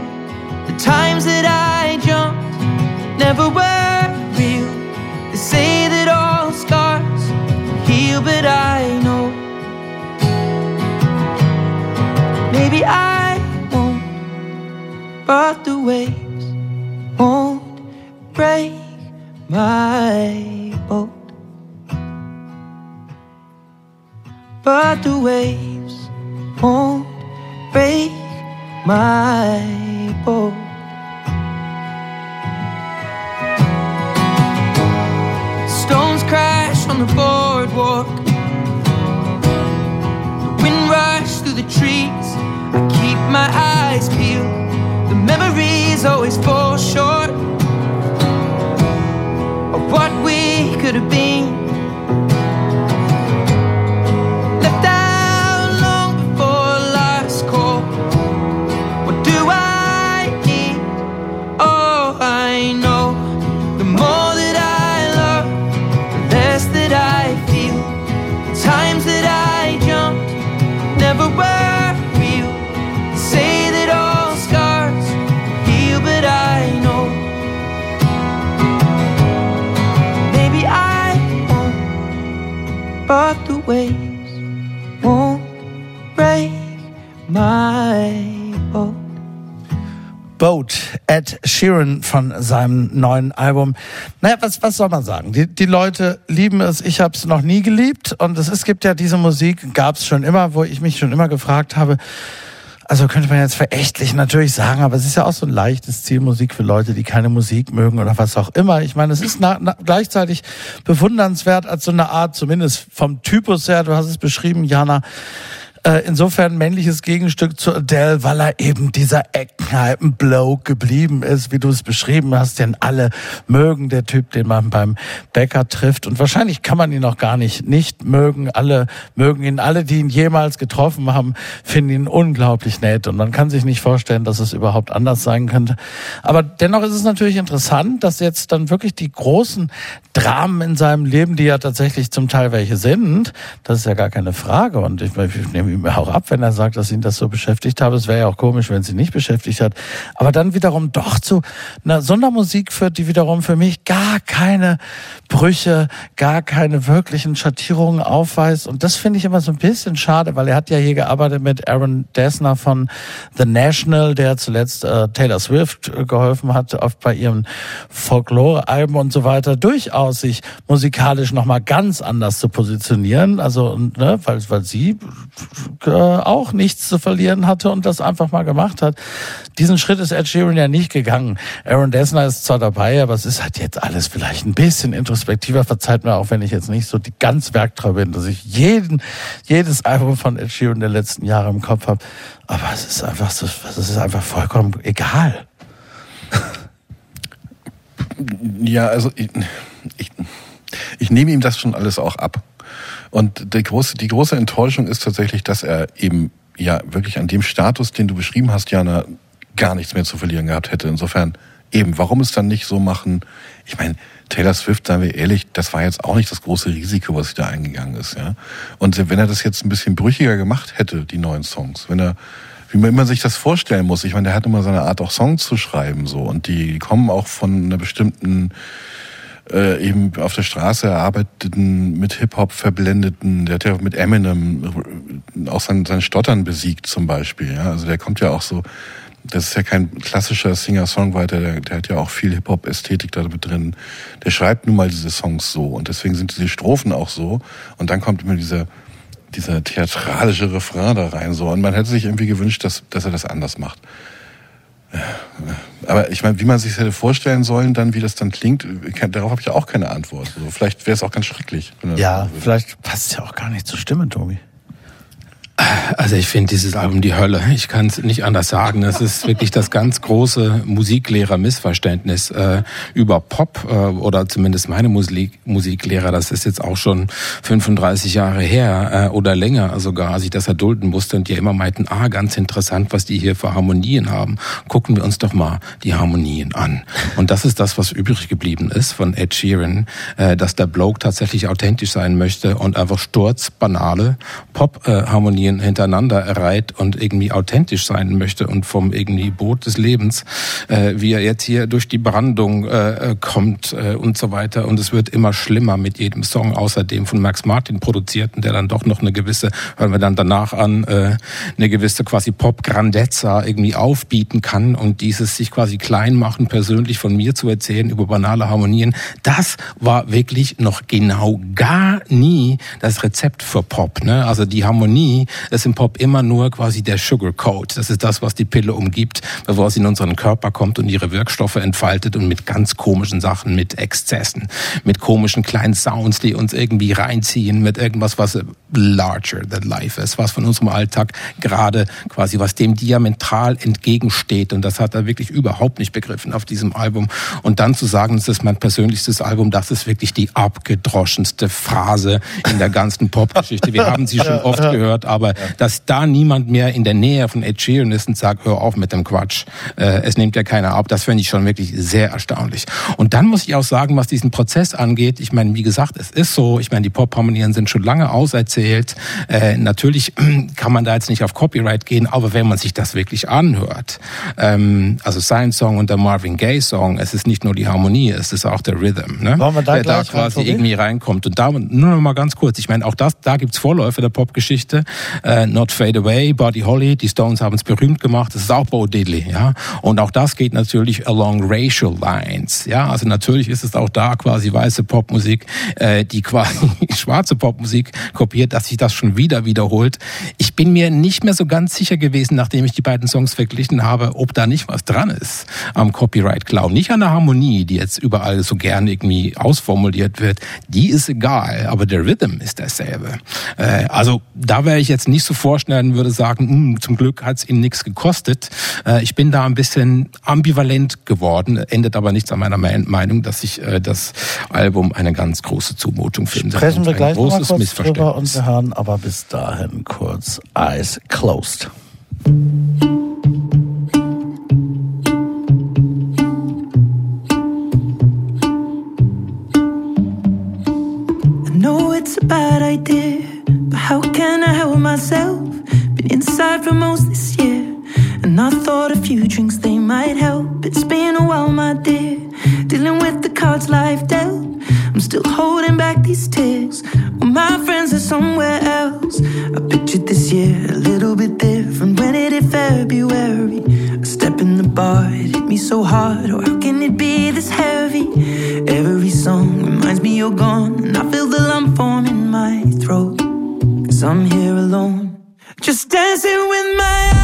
The times that I never were real. They say that all scars heal, but I know maybe I won't, but the waves won't break my boat. But the waves won't break my boat. On the boardwalk. The wind rush through the trees. I keep my eyes peeled. The memories always fall short of what we could have been. Boat, Ed Sheeran von seinem neuen Album. Naja, was, was soll man sagen? Die, die Leute lieben es, ich habe es noch nie geliebt und es, es gibt ja diese Musik, gab es schon immer, wo ich mich schon immer gefragt habe, also könnte man jetzt verächtlich natürlich sagen, aber es ist ja auch so ein leichtes Ziel, Musik für Leute, die keine Musik mögen oder was auch immer. Ich meine, es ist na, na, gleichzeitig bewundernswert als so eine Art, zumindest vom Typus her, du hast es beschrieben, Jana, äh, insofern männliches Gegenstück zu Adele, weil er eben dieser Eckenkneipen-Bloke geblieben ist, wie du es beschrieben hast, den alle mögen, der Typ, den man beim Bäcker trifft. Und wahrscheinlich kann man ihn auch gar nicht nicht mögen. Alle mögen ihn, alle, die ihn jemals getroffen haben, finden ihn unglaublich nett. Und man kann sich nicht vorstellen, dass es überhaupt anders sein könnte. Aber dennoch ist es natürlich interessant, dass jetzt dann wirklich die großen Dramen in seinem Leben, die ja tatsächlich zum Teil welche sind, das ist ja gar keine Frage. Und ich, ich nehme ihm auch ab, wenn er sagt, dass ihn das so beschäftigt habe. Es wäre ja auch komisch, wenn sie nicht beschäftigt hat. Aber dann wiederum doch zu einer Sondermusik führt, die wiederum für mich gar keine Brüche, gar keine wirklichen Schattierungen aufweist. Und das finde ich immer so ein bisschen schade, weil er hat ja hier gearbeitet mit Aaron Dessner von The National, der zuletzt äh, Taylor Swift geholfen hat, oft bei ihrem Folklore-Alben und so weiter, durchaus sich musikalisch nochmal ganz anders zu positionieren. Also, ne, weil, weil sie äh, auch nichts zu verlieren hatte und das einfach mal gemacht hat. Diesen Schritt ist Ed Sheeran ja nicht gegangen. Aaron Dessner ist zwar dabei, aber es ist halt jetzt alles vielleicht ein bisschen introspektiver. Verzeiht mir auch, wenn ich jetzt nicht so die ganz werktreu bin, dass ich jeden, jedes Album von Ed Sheeran der letzten Jahre im Kopf habe. Aber es ist einfach so, es ist einfach vollkommen egal. Ja, also ich, ich, ich nehme ihm das schon alles auch ab. Und die große, die große Enttäuschung ist tatsächlich, dass er eben ja wirklich an dem Status, den du beschrieben hast, Jana, gar nichts mehr zu verlieren gehabt hätte. Insofern eben, warum es dann nicht so machen? Ich meine, Taylor Swift, seien wir ehrlich, das war jetzt auch nicht das große Risiko, was da eingegangen ist. Ja? Und wenn er das jetzt ein bisschen brüchiger gemacht hätte, die neuen Songs, wenn er wie man immer sich das vorstellen muss. Ich meine, der hat immer seine Art, auch Songs zu schreiben, so. Und die kommen auch von einer bestimmten, äh, eben auf der Straße erarbeiteten, mit Hip-Hop verblendeten, der hat ja mit Eminem auch sein, sein Stottern besiegt zum Beispiel, ja. Also der kommt ja auch so, das ist ja kein klassischer Singer-Songwriter, der, der hat ja auch viel Hip-Hop-Ästhetik da drin. Der schreibt nun mal diese Songs so und deswegen sind diese Strophen auch so. Und dann kommt immer dieser, dieser theatralische Refrain da rein so. Und man hätte sich irgendwie gewünscht, dass, dass er das anders macht. Aber ich meine, wie man sich das hätte vorstellen sollen, dann wie das dann klingt, darauf habe ich auch keine Antwort. Also vielleicht wäre es auch ganz schrecklich. Ja, vielleicht passt es ja auch gar nicht zur Stimme, Tobi. Also ich finde dieses Album die Hölle. Ich kann es nicht anders sagen. Das ist wirklich das ganz große Musiklehrer-Missverständnis äh, über Pop äh, oder zumindest meine Musik Musiklehrer. Das ist jetzt auch schon 35 Jahre her äh, oder länger sogar, als ich das erdulden musste und die immer meinten, ah, ganz interessant, was die hier für Harmonien haben. Gucken wir uns doch mal die Harmonien an. Und das ist das, was übrig geblieben ist von Ed Sheeran, äh, dass der Bloke tatsächlich authentisch sein möchte und einfach sturzbanale Pop-Harmonien Linien hintereinander reiht und irgendwie authentisch sein möchte und vom irgendwie Boot des Lebens, äh, wie er jetzt hier durch die Brandung äh, kommt äh, und so weiter. Und es wird immer schlimmer mit jedem Song, außerdem von Max Martin produziert und der dann doch noch eine gewisse, hören wir dann danach an, äh, eine gewisse quasi Pop-Grandezza irgendwie aufbieten kann und dieses sich quasi klein machen, persönlich von mir zu erzählen über banale Harmonien, das war wirklich noch genau gar nie das Rezept für Pop. Ne? Also die Harmonie ist im Pop immer nur quasi der Sugarcoat. Das ist das, was die Pille umgibt, bevor sie in unseren Körper kommt und ihre Wirkstoffe entfaltet und mit ganz komischen Sachen, mit Exzessen, mit komischen kleinen Sounds, die uns irgendwie reinziehen, mit irgendwas, was larger than life ist, was von unserem Alltag gerade quasi, was dem diametral entgegensteht. Und das hat er wirklich überhaupt nicht begriffen auf diesem Album. Und dann zu sagen, das ist mein persönlichstes Album, das ist wirklich die abgedroschenste Phase in der ganzen Popgeschichte. Wir haben sie schon oft gehört, aber aber ja. dass da niemand mehr in der Nähe von Ed Sheeran ist und sagt, hör auf mit dem Quatsch, äh, es nimmt ja keiner ab, das finde ich schon wirklich sehr erstaunlich. Und dann muss ich auch sagen, was diesen Prozess angeht, ich meine, wie gesagt, es ist so, ich meine, die Pop-Harmonien sind schon lange auserzählt, äh, natürlich kann man da jetzt nicht auf Copyright gehen, aber wenn man sich das wirklich anhört, ähm, also sein Song und der Marvin Gaye Song, es ist nicht nur die Harmonie, es ist auch der Rhythm, ne? Wollen wir da der da quasi irgendwie reinkommt. Und da nur noch mal ganz kurz, ich meine, auch das, da gibt's Vorläufe der Popgeschichte äh, Not Fade Away, Buddy Holly, die Stones haben es berühmt gemacht, das ist auch Bo Diddley, ja. Und auch das geht natürlich along racial lines, ja. Also natürlich ist es auch da quasi weiße Popmusik, äh, die quasi schwarze Popmusik kopiert, dass sich das schon wieder wiederholt. Ich bin mir nicht mehr so ganz sicher gewesen, nachdem ich die beiden Songs verglichen habe, ob da nicht was dran ist am Copyright-Clown. Nicht an der Harmonie, die jetzt überall so gern irgendwie ausformuliert wird. Die ist egal, aber der Rhythm ist derselbe. Äh, also da wäre ich jetzt nicht so vorstellen würde, sagen, hm, zum Glück hat es ihnen nichts gekostet. Äh, ich bin da ein bisschen ambivalent geworden, endet aber nichts an meiner Meinung, dass ich äh, das Album eine ganz große Zumutung finde. Sprechen wir gleich noch mal kurz drüber und wir hören aber bis dahin kurz Eyes Closed. I know it's about bad idea. How can I help myself? Been inside for most this year. And I thought a few drinks they might help. It's been a while, my dear. Dealing with the cards life dealt. I'm still holding back these tears. Well, my friends are somewhere else. I pictured this year a little bit different. When it hit February, a step in the bar, it hit me so hard. Oh, how can it be this heavy? Every song reminds me you're gone. And I feel the lump form in my throat. I'm here alone. Just dancing with my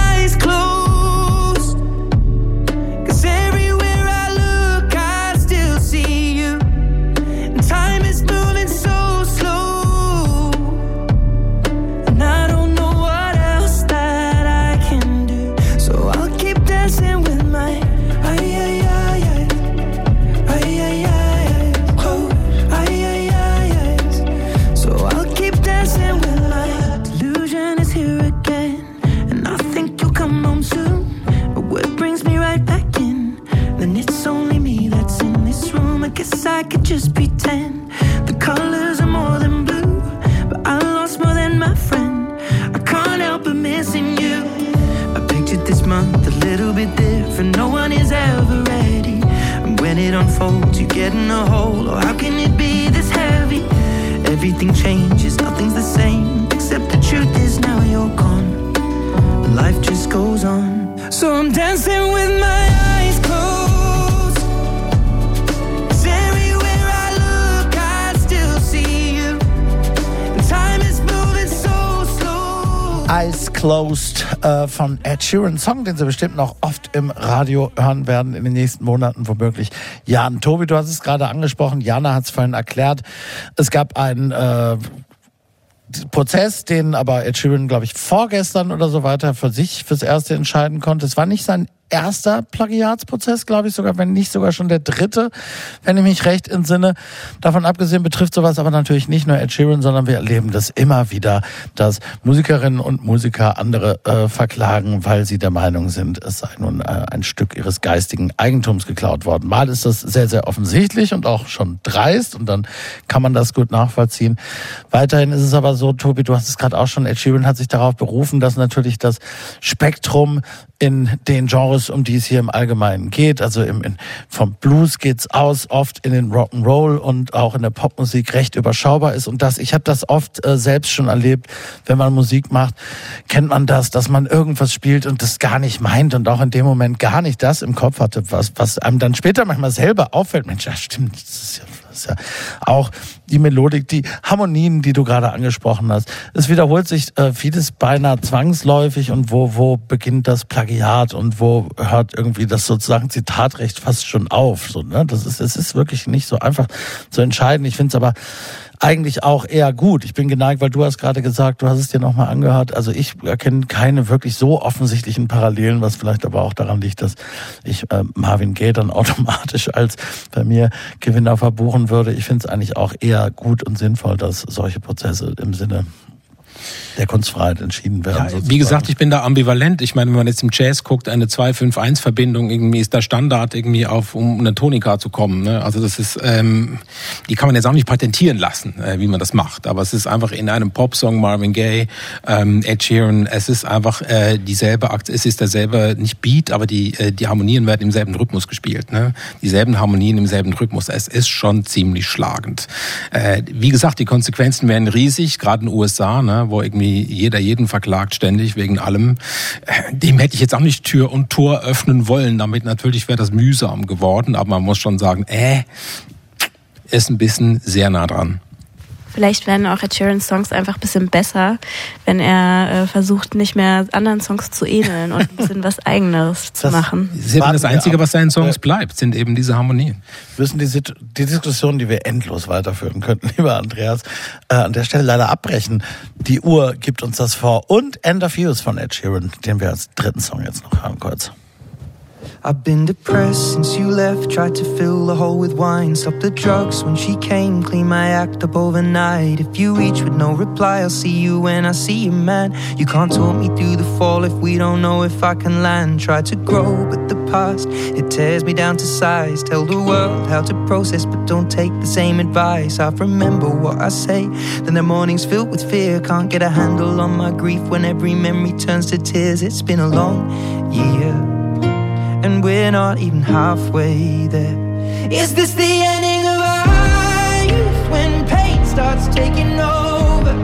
it unfolds, you get in a hole. Oh, how can it be this heavy? Everything changes, nothing's the same. Except the truth is now you're gone. Life just goes on. So I'm dancing with my eyes closed. 'Cause Closed äh, von Ed Sheeran. Song, den Sie bestimmt noch oft im Radio hören werden in den nächsten Monaten, womöglich. Jan, Tobi, du hast es gerade angesprochen. Jana hat es vorhin erklärt. Es gab einen äh, Prozess, den aber Ed Sheeran, glaube ich, vorgestern oder so weiter für sich fürs Erste entscheiden konnte. Es war nicht sein erster Plagiatsprozess, glaube ich sogar, wenn nicht sogar schon der dritte, wenn ich mich recht entsinne. Davon abgesehen betrifft sowas aber natürlich nicht nur Ed Sheeran, sondern wir erleben das immer wieder, dass Musikerinnen und Musiker andere äh, verklagen, weil sie der Meinung sind, es sei nun äh, ein Stück ihres geistigen Eigentums geklaut worden. Mal ist das sehr, sehr offensichtlich und auch schon dreist und dann kann man das gut nachvollziehen. Weiterhin ist es aber so, Tobi, du hast es gerade auch schon, Ed Sheeran hat sich darauf berufen, dass natürlich das Spektrum in den Genres, um die es hier im Allgemeinen geht. Also im, in, vom Blues geht's aus, oft in den Rock'n'Roll und auch in der Popmusik recht überschaubar ist. Und das, ich habe das oft äh, selbst schon erlebt, wenn man Musik macht, kennt man das, dass man irgendwas spielt und das gar nicht meint und auch in dem Moment gar nicht das im Kopf hatte, was, was einem dann später manchmal selber auffällt. Mensch, ja stimmt, das ist ja ist ja auch die Melodik, die Harmonien, die du gerade angesprochen hast. Es wiederholt sich äh, vieles beinahe zwangsläufig und wo, wo beginnt das Plagiat und wo hört irgendwie das sozusagen Zitatrecht fast schon auf. So, ne? Das ist, es ist wirklich nicht so einfach zu entscheiden. Ich finde es aber eigentlich auch eher gut. Ich bin geneigt, weil du hast gerade gesagt, du hast es dir nochmal angehört. Also ich erkenne keine wirklich so offensichtlichen Parallelen, was vielleicht aber auch daran liegt, dass ich äh, Marvin Gaye dann automatisch als bei mir Gewinner verbuchen würde. Ich finde es eigentlich auch eher gut und sinnvoll, dass solche Prozesse im Sinne der Kunstfreiheit entschieden werden. Ja, wie gesagt, ich bin da ambivalent. Ich meine, wenn man jetzt im Jazz guckt, eine 2-5-1-Verbindung irgendwie ist der Standard irgendwie auf, um eine Tonika zu kommen. Ne? Also das ist, ähm, die kann man jetzt auch nicht patentieren lassen, äh, wie man das macht. Aber es ist einfach in einem Popsong Marvin Gaye, ähm, Ed Sheeran, es ist einfach äh, dieselbe Akt, es ist derselbe, nicht Beat, aber die, äh, die Harmonien werden im selben Rhythmus gespielt. Ne? Dieselben Harmonien im selben Rhythmus. Es ist schon ziemlich schlagend. Äh, wie gesagt, die Konsequenzen wären riesig, gerade in den USA, ne? Wo irgendwie jeder jeden verklagt ständig wegen allem. Dem hätte ich jetzt auch nicht Tür und Tor öffnen wollen. Damit natürlich wäre das mühsam geworden. Aber man muss schon sagen, äh, ist ein bisschen sehr nah dran. Vielleicht werden auch Ed Sheeran's Songs einfach ein bisschen besser, wenn er äh, versucht, nicht mehr anderen Songs zu ähneln und ein bisschen was Eigenes zu Das- machen. Das ist eben das Einzige, was seinen Songs bleibt, sind eben diese Harmonien. Wir müssen die, Sit- die Diskussion, die wir endlos weiterführen könnten, lieber Andreas, äh, an der Stelle leider abbrechen. Die Uhr gibt uns das vor. Und End of Use von Ed Sheeran, den wir als dritten Song jetzt noch hören kurz. I've been depressed since you left. Tried to fill the hole with wine. Stop the drugs when she came. Clean my act up overnight. If you reach with no reply, I'll see you when I see you, man. You can't talk me through the fall if we don't know if I can land. Try to grow, but the past it tears me down to size. Tell the world how to process, but don't take the same advice. I remember what I say. Then the mornings filled with fear. Can't get a handle on my grief when every memory turns to tears. It's been a long year and we're not even halfway there. Is this the ending of our youth when pain starts taking over?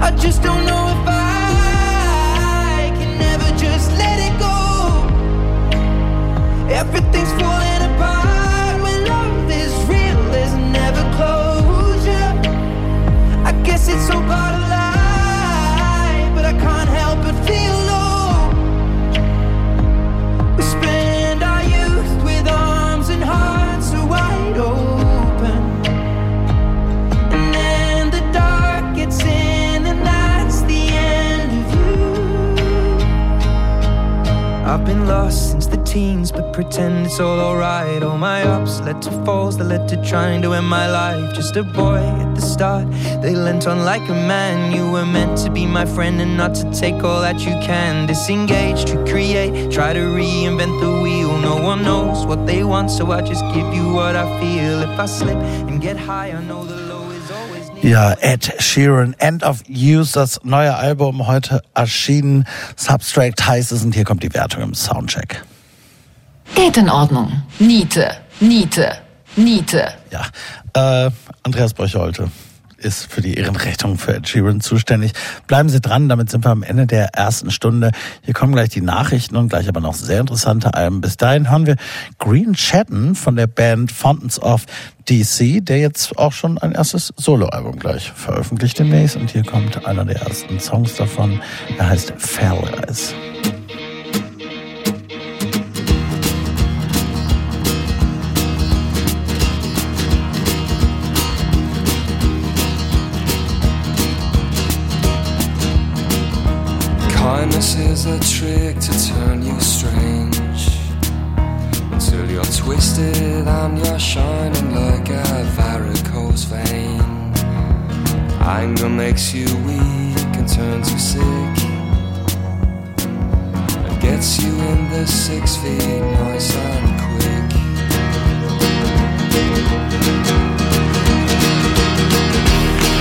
I just don't know if I can ever just let it go. Everything's I've been lost since the teens, but pretend it's all alright. All my ups led to falls that led to trying to end my life. Just a boy at the start, they lent on like a man. You were meant to be my friend and not to take all that you can. Disengage to create, try to reinvent the wheel. No one knows what they want, so I just give you what I feel. If I slip and get high, I know the Ja, Ed Sheeran, End of Use, das neue Album heute erschienen. Substract heißt es und hier kommt die Wertung im Soundcheck. Geht in Ordnung. Niete, Niete, Niete. Ja, äh, Andreas Bröcholte ist für die Ehrenrechnung für Ed Sheeran zuständig. Bleiben Sie dran, damit sind wir am Ende der ersten Stunde. Hier kommen gleich die Nachrichten und gleich aber noch sehr interessante Alben. Bis dahin hören wir Green Chatten von der Band Fountains of DC, der jetzt auch schon ein erstes Soloalbum gleich veröffentlicht demnächst. Und hier kommt einer der ersten Songs davon. Er heißt Fairlies. Kindness is a trick to turn you strange. Until you're twisted and you're shining like a varicose vein. Anger makes you weak and turns you sick. And gets you in the six feet nice and quick.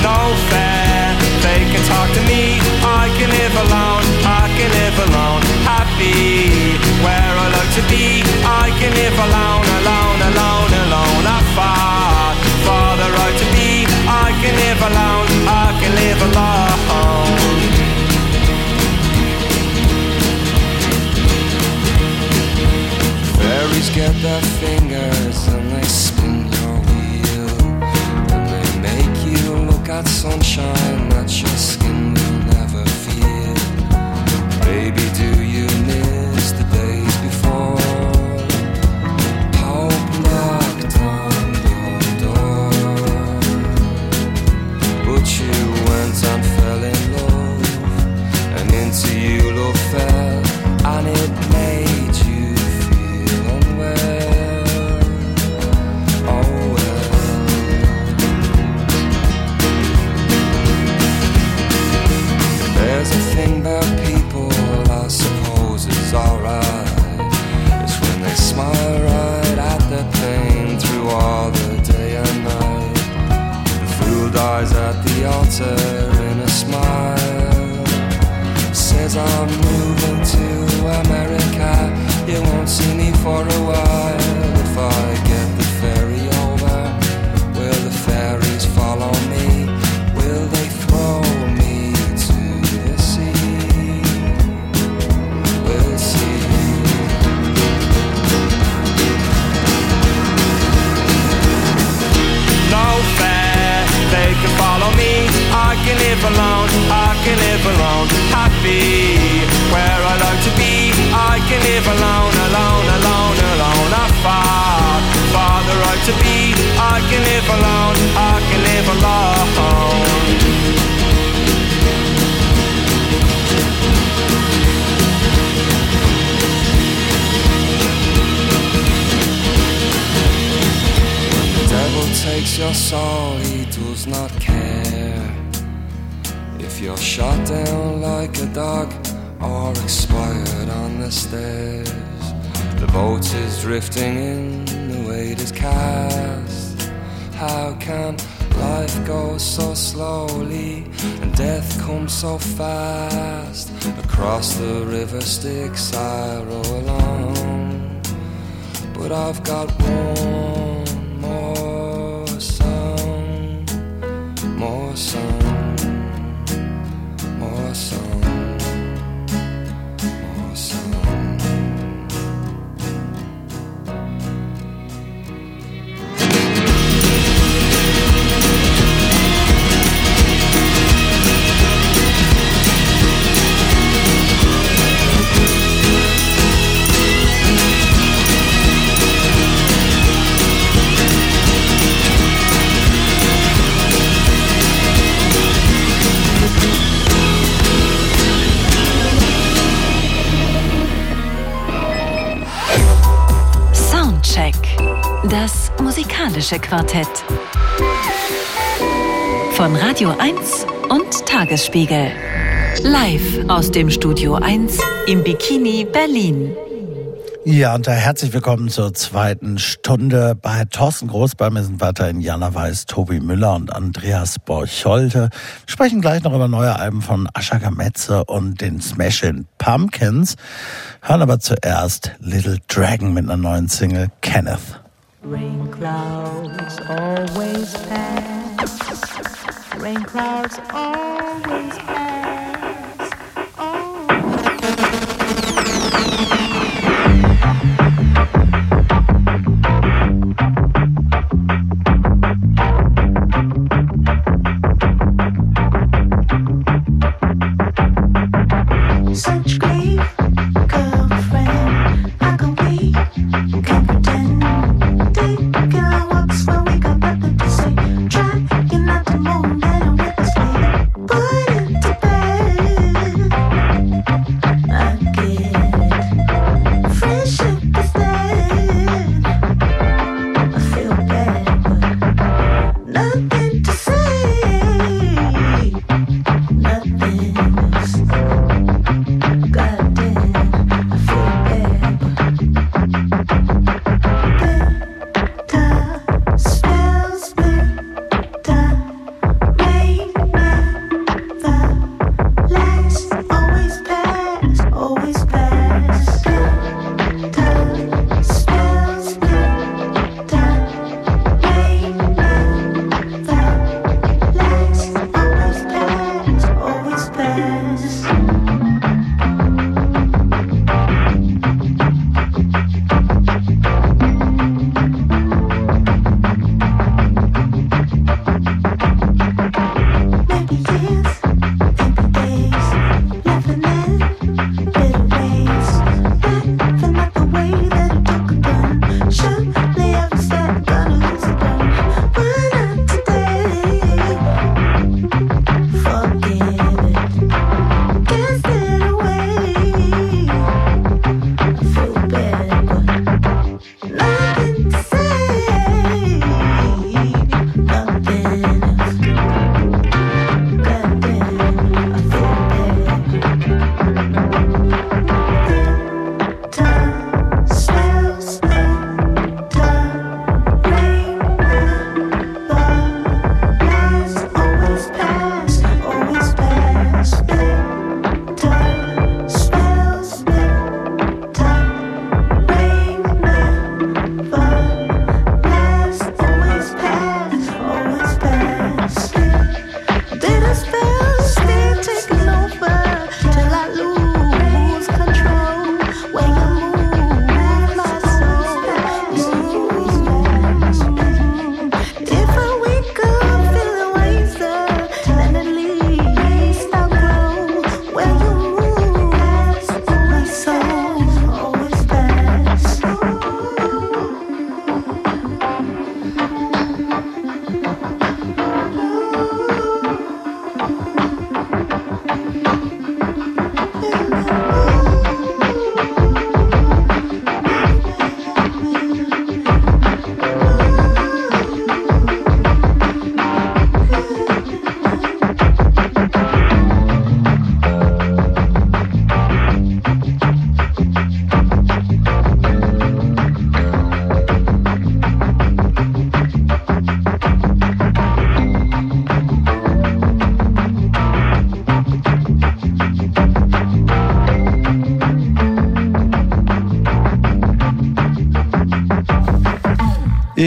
No fair. Talk to me. I can live alone. I can live alone. Happy where I like to be. I can live alone, alone, alone, alone. I fought for the right to be. I can live alone. I can live alone. Fairies get their fingers and they sunshine that your skin the altar in a smile. Says I'm moving to America. You won't see me for a while live alone, I can live alone, happy where I like to be. I can live alone, alone, alone, alone, I far, far the right to be. I can live alone, I can live alone. The devil takes your soul you're shot down like a dog or expired on the stairs, the boat is drifting in, the weight is cast. How can life go so slowly and death come so fast? Across the river Styx I row along, but I've got one more song, more song, musikalische Quartett. Von Radio 1 und Tagesspiegel. Live aus dem Studio 1 im Bikini Berlin. Ja, und da herzlich willkommen zur zweiten Stunde bei Thorsten Groß. Bei mir sind weiterhin Jana Weiß, Tobi Müller und Andreas Borcholte. Wir sprechen gleich noch über neue Alben von Ascha Metze und den Smashing Pumpkins. Hören aber zuerst Little Dragon mit einer neuen Single, Kenneth. Rain clouds always pass. Rain clouds always pass.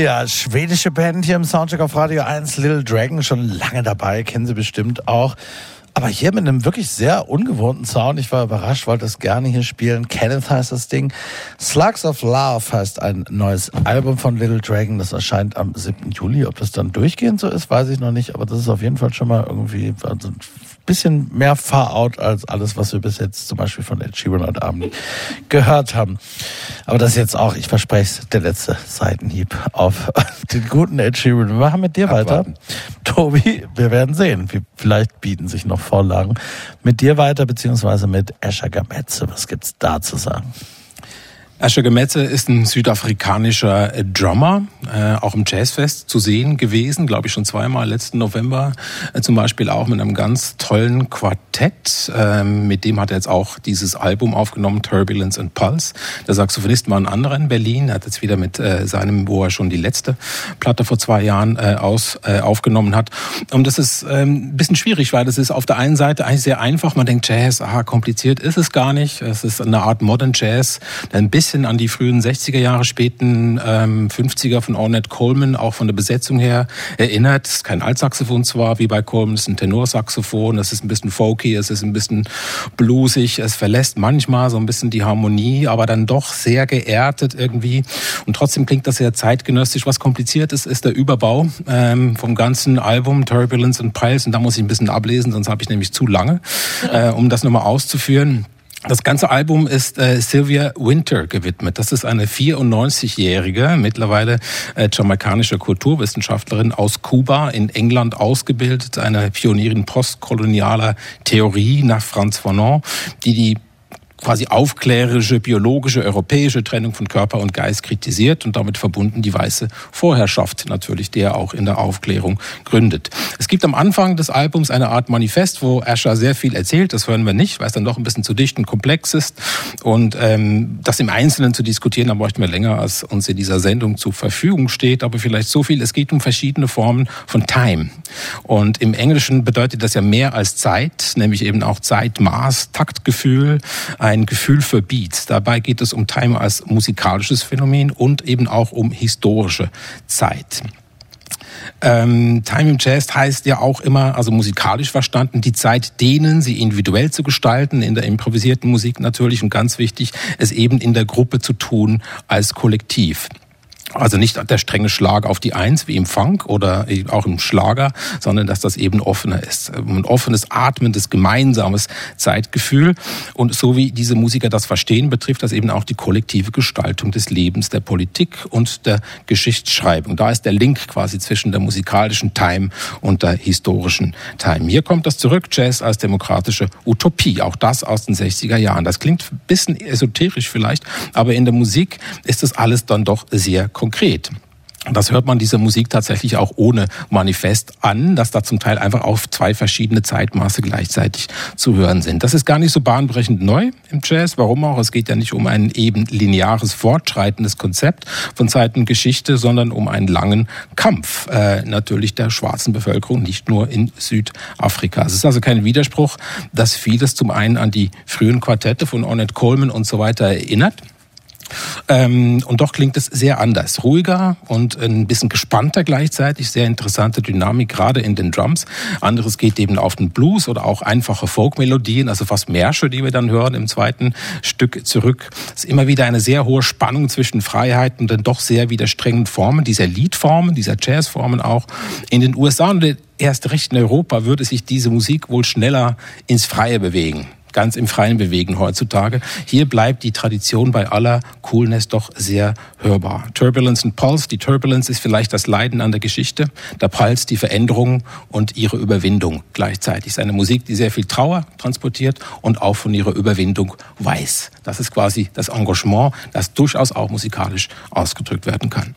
Ja, schwedische Band hier im Soundcheck auf Radio 1, Little Dragon, schon lange dabei, kennen Sie bestimmt auch. Aber hier mit einem wirklich sehr ungewohnten Sound. Ich war überrascht, wollte es gerne hier spielen. Kenneth heißt das Ding. Slugs of Love heißt ein neues Album von Little Dragon. Das erscheint am 7. Juli. Ob das dann durchgehend so ist, weiß ich noch nicht. Aber das ist auf jeden Fall schon mal irgendwie also ein bisschen mehr Far Out als alles, was wir bis jetzt zum Beispiel von Ed Sheeran heute Abend gehört haben. Aber das ist jetzt auch, ich verspreche es, der letzte Seitenhieb auf den guten Ed Sheeran. Wir machen mit dir Abwarten. weiter. Tobi, wir werden sehen. Vielleicht bieten sich noch Vorlagen. Mit dir weiter, beziehungsweise mit Escher Gametze. Was gibt's da zu sagen? Asher Gemetze ist ein südafrikanischer äh, Drummer, äh, auch im Jazzfest zu sehen gewesen, glaube ich schon zweimal letzten November, äh, zum Beispiel auch mit einem ganz tollen Quartett. Ähm, mit dem hat er jetzt auch dieses Album aufgenommen, Turbulence and Pulse. Der Saxophonist war ein anderer in Berlin, er hat jetzt wieder mit äh, seinem, wo er schon die letzte Platte vor zwei Jahren äh, aus, äh, aufgenommen hat. Und das ist ähm, ein bisschen schwierig, weil das ist auf der einen Seite eigentlich sehr einfach. Man denkt, Jazz, aha, kompliziert ist es gar nicht. Es ist eine Art Modern Jazz, ein bisschen an die frühen 60er Jahre, späten ähm, 50er von Ornette Coleman auch von der Besetzung her erinnert. Es ist kein Altsaxophon zwar, wie bei Coleman, es ist ein Tenorsaxophon, es ist ein bisschen folky, es ist ein bisschen bluesig, es verlässt manchmal so ein bisschen die Harmonie, aber dann doch sehr geerdet irgendwie. Und trotzdem klingt das sehr zeitgenössisch. Was kompliziert ist, ist der Überbau ähm, vom ganzen Album Turbulence and Piles. Und da muss ich ein bisschen ablesen, sonst habe ich nämlich zu lange, äh, um das nochmal auszuführen. Das ganze Album ist äh, Sylvia Winter gewidmet. Das ist eine 94-jährige, mittlerweile äh, jamaikanische Kulturwissenschaftlerin aus Kuba, in England ausgebildet, eine Pionierin postkolonialer Theorie nach Franz Fanon, die die quasi aufklärerische, biologische, europäische Trennung von Körper und Geist kritisiert und damit verbunden die weiße Vorherrschaft natürlich, der auch in der Aufklärung gründet. Es gibt am Anfang des Albums eine Art Manifest, wo Asher sehr viel erzählt, das hören wir nicht, weil es dann doch ein bisschen zu dicht und komplex ist. Und ähm, das im Einzelnen zu diskutieren, da bräuchten wir länger, als uns in dieser Sendung zur Verfügung steht, aber vielleicht so viel, es geht um verschiedene Formen von Time. Und im Englischen bedeutet das ja mehr als Zeit, nämlich eben auch Zeit, Maß, Taktgefühl, Gefühl für Beats. Dabei geht es um Time als musikalisches Phänomen und eben auch um historische Zeit. Ähm, Time im Jazz heißt ja auch immer, also musikalisch verstanden, die Zeit dehnen, sie individuell zu gestalten, in der improvisierten Musik natürlich und ganz wichtig, es eben in der Gruppe zu tun als Kollektiv. Also nicht der strenge Schlag auf die Eins wie im Funk oder auch im Schlager, sondern dass das eben offener ist. Ein offenes, atmendes, gemeinsames Zeitgefühl. Und so wie diese Musiker das verstehen, betrifft das eben auch die kollektive Gestaltung des Lebens, der Politik und der Geschichtsschreibung. Da ist der Link quasi zwischen der musikalischen Time und der historischen Time. Hier kommt das zurück, Jazz als demokratische Utopie. Auch das aus den 60er Jahren. Das klingt ein bisschen esoterisch vielleicht, aber in der Musik ist das alles dann doch sehr konkret. Das hört man dieser Musik tatsächlich auch ohne Manifest an, dass da zum Teil einfach auf zwei verschiedene Zeitmaße gleichzeitig zu hören sind. Das ist gar nicht so bahnbrechend neu im Jazz. Warum auch? Es geht ja nicht um ein eben lineares, fortschreitendes Konzept von Zeitengeschichte, sondern um einen langen Kampf äh, natürlich der schwarzen Bevölkerung, nicht nur in Südafrika. Es ist also kein Widerspruch, dass vieles zum einen an die frühen Quartette von Ornette Coleman und so weiter erinnert. Ähm, und doch klingt es sehr anders. Ruhiger und ein bisschen gespannter gleichzeitig. Sehr interessante Dynamik, gerade in den Drums. Anderes geht eben auf den Blues oder auch einfache Folkmelodien, also fast Märsche, die wir dann hören im zweiten Stück zurück. Es ist immer wieder eine sehr hohe Spannung zwischen Freiheit und den doch sehr widerstrengen Formen, dieser Liedformen, dieser Jazzformen auch. In den USA und erst recht in Europa würde sich diese Musik wohl schneller ins Freie bewegen ganz im Freien bewegen heutzutage. Hier bleibt die Tradition bei aller Coolness doch sehr hörbar. Turbulence und Pulse. Die Turbulence ist vielleicht das Leiden an der Geschichte, der Pulse die Veränderung und ihre Überwindung gleichzeitig. Es ist eine Musik, die sehr viel Trauer transportiert und auch von ihrer Überwindung weiß. Das ist quasi das Engagement, das durchaus auch musikalisch ausgedrückt werden kann.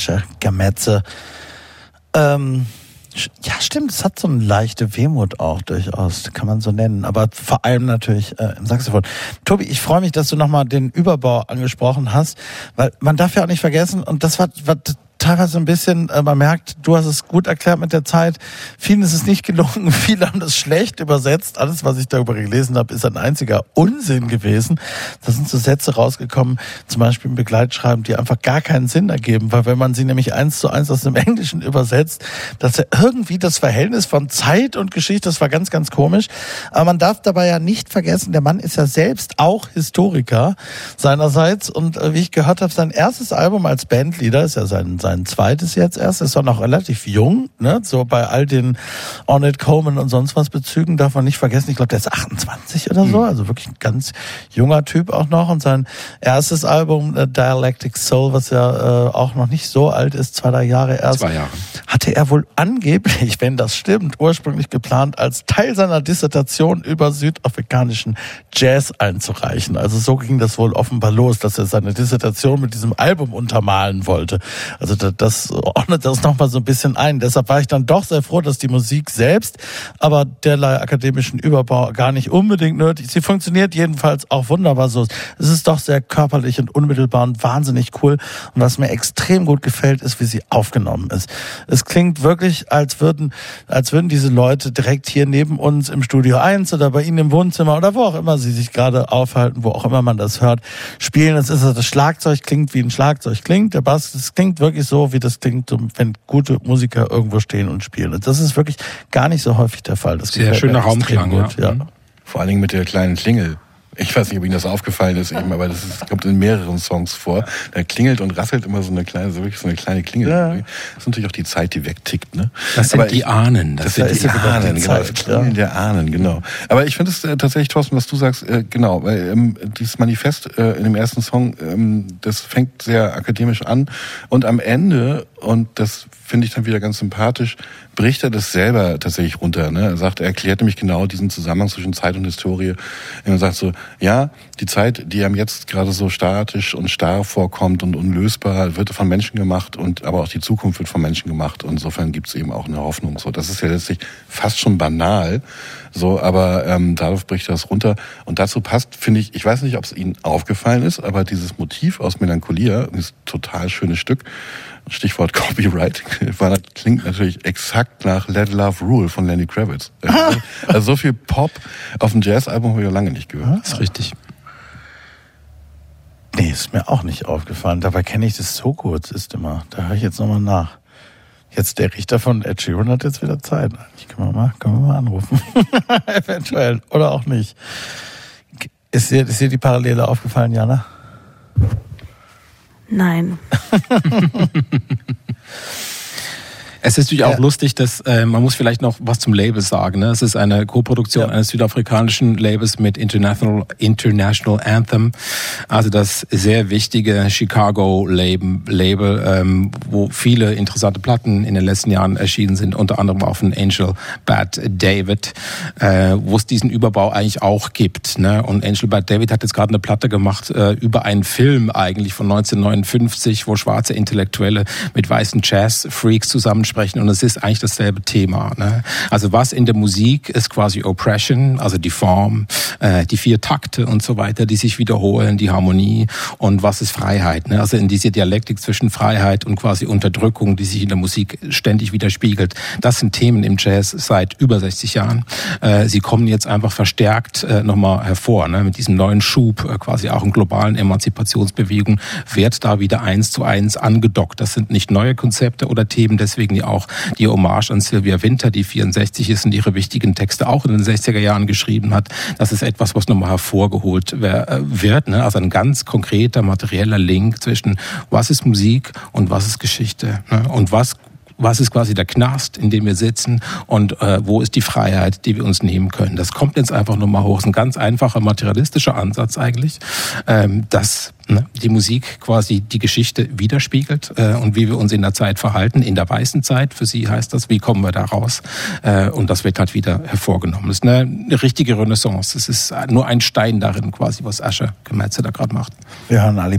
Asher Gametze. Ähm, ja, stimmt, es hat so eine leichte Wehmut auch durchaus, kann man so nennen. Aber vor allem natürlich äh, im Saxophon. Tobi, ich freue mich, dass du nochmal den Überbau angesprochen hast, weil man darf ja auch nicht vergessen, und das war, war teilweise ein bisschen, äh, man merkt, du hast es gut erklärt mit der Zeit. Vielen ist es nicht gelungen, viele haben das schlecht übersetzt. Alles, was ich darüber gelesen habe, ist ein einziger Unsinn gewesen. Da sind so Sätze rausgekommen, zum Beispiel im Begleitschreiben, die einfach gar keinen Sinn ergeben, weil wenn man sie nämlich eins zu eins aus dem Englischen übersetzt, dass er irgendwie das Verhältnis von Zeit und Geschichte, das war ganz, ganz komisch. Aber man darf dabei ja nicht vergessen, der Mann ist ja selbst auch Historiker seinerseits und äh, wie ich gehört habe, sein erstes Album als Bandleader ist ja sein, sein zweites jetzt erst, ist doch noch relativ jung, ne? So bei all den Ornette Coleman und sonst was Bezügen darf man nicht vergessen. Ich glaube, der ist 28 oder so, also wirklich ein ganz junger Typ auch noch. Und sein erstes Album, äh, Dialectic Soul, was ja äh, auch noch nicht so alt ist, zwei, drei Jahre erst, Zwei Jahre. hatte er wohl angeblich, wenn das stimmt, ursprünglich geplant, als Teil seiner Dissertation über südafrikanischen Jazz einzureichen. Also so ging das wohl offenbar los, dass er seine Dissertation mit diesem Album untermalen wollte. Also da- das ordnet das nochmal so ein bisschen ein. Deshalb war ich dann doch sehr froh, dass die Musik selbst, aber derlei akademischen Überbau gar nicht unbedingt nötig. Sie funktioniert jedenfalls auch wunderbar so. Es ist doch sehr körperlich und unmittelbar und wahnsinnig cool. Und was mir extrem gut gefällt, ist, wie sie aufgenommen ist. Es klingt wirklich, als würden, als würden diese Leute direkt hier neben uns im Studio 1 oder bei Ihnen im Wohnzimmer oder wo auch immer sie sich gerade aufhalten, wo auch immer man das hört, spielen. Es ist das Schlagzeug klingt wie ein Schlagzeug klingt. Der Bass, das klingt wirklich so, wie das klingt, wenn gute Musiker irgendwo stehen und spielen. Und das ist wirklich gar nicht so häufig der Fall. Das Sehr schöner Raumklang, gut, ja. ja. Vor allen Dingen mit der kleinen Klingel. Ich weiß nicht, ob Ihnen das aufgefallen ist eben, aber das ist, kommt in mehreren Songs vor. Da klingelt und rasselt immer so eine kleine, so wirklich so eine kleine Klingel. Ja. Das ist natürlich auch die Zeit, die wegtickt, ne? Das sind Aber die ich- Ahnen. Das Das sind die die genau die Ahnen, genau. Zeit, Das Klingeln der Ahnen, genau. Aber ich finde es äh, tatsächlich, Thorsten, was du sagst, äh, genau, weil ähm, dieses Manifest äh, in dem ersten Song, ähm, das fängt sehr akademisch an und am Ende, und das finde ich dann wieder ganz sympathisch, bricht er das selber tatsächlich runter. Ne? Er sagt, er erklärt nämlich genau diesen Zusammenhang zwischen Zeit und Historie. Und er sagt so, ja, die Zeit, die einem jetzt gerade so statisch und starr vorkommt und unlösbar, wird von Menschen gemacht und aber auch die Zukunft wird von Menschen gemacht. Und insofern gibt es eben auch eine Hoffnung. So, das ist ja letztlich fast schon banal. So, aber ähm, darauf bricht das runter. Und dazu passt, finde ich, ich weiß nicht, ob es Ihnen aufgefallen ist, aber dieses Motiv aus Melancholia, dieses total schöne Stück, Stichwort Copyright, war, klingt natürlich exakt nach Let Love Rule von Lenny Kravitz. Also so viel Pop auf dem Jazzalbum habe ich ja lange nicht gehört. Das ist richtig. Nee, ist mir auch nicht aufgefallen. Dabei kenne ich das so gut, ist immer. Da höre ich jetzt nochmal nach. Jetzt der Richter von Ed Sheeran hat jetzt wieder Zeit. Ich kann wir mal, können wir mal anrufen. Eventuell. Oder auch nicht. Ist dir, ist dir die Parallele aufgefallen, Jana? Nein. Es ist natürlich auch lustig, dass äh, man muss vielleicht noch was zum Label sagen. Ne? Es ist eine Koproduktion eines südafrikanischen Labels mit International International Anthem, also das sehr wichtige Chicago Label, ähm, wo viele interessante Platten in den letzten Jahren erschienen sind, unter anderem auch von Angel Bad David, äh, wo es diesen Überbau eigentlich auch gibt. Ne? Und Angel Bad David hat jetzt gerade eine Platte gemacht äh, über einen Film eigentlich von 1959, wo schwarze Intellektuelle mit weißen Jazz-Freaks zusammensprechen und es ist eigentlich dasselbe Thema. Ne? Also was in der Musik ist quasi Oppression, also die Form, äh, die vier Takte und so weiter, die sich wiederholen, die Harmonie und was ist Freiheit. Ne? Also in diese Dialektik zwischen Freiheit und quasi Unterdrückung, die sich in der Musik ständig widerspiegelt. Das sind Themen im Jazz seit über 60 Jahren. Äh, sie kommen jetzt einfach verstärkt äh, nochmal hervor. Ne? Mit diesem neuen Schub, äh, quasi auch in globalen Emanzipationsbewegungen, wird da wieder eins zu eins angedockt. Das sind nicht neue Konzepte oder Themen, deswegen ja auch die Hommage an Sylvia Winter, die 64 ist und ihre wichtigen Texte auch in den 60er Jahren geschrieben hat. Das ist etwas, was nochmal hervorgeholt äh, wird. Ne? Also ein ganz konkreter materieller Link zwischen was ist Musik und was ist Geschichte. Ne? Und was was ist quasi der Knast, in dem wir sitzen und äh, wo ist die Freiheit, die wir uns nehmen können. Das kommt jetzt einfach nur mal hoch. Das ist ein ganz einfacher materialistischer Ansatz eigentlich, ähm, dass ne, die Musik quasi die Geschichte widerspiegelt äh, und wie wir uns in der Zeit verhalten, in der weißen Zeit. Für sie heißt das, wie kommen wir da raus? Äh, und das wird halt wieder hervorgenommen. Das ist eine, eine richtige Renaissance. Es ist nur ein Stein darin quasi, was Asche Gemetze da gerade macht. Wir hören Ali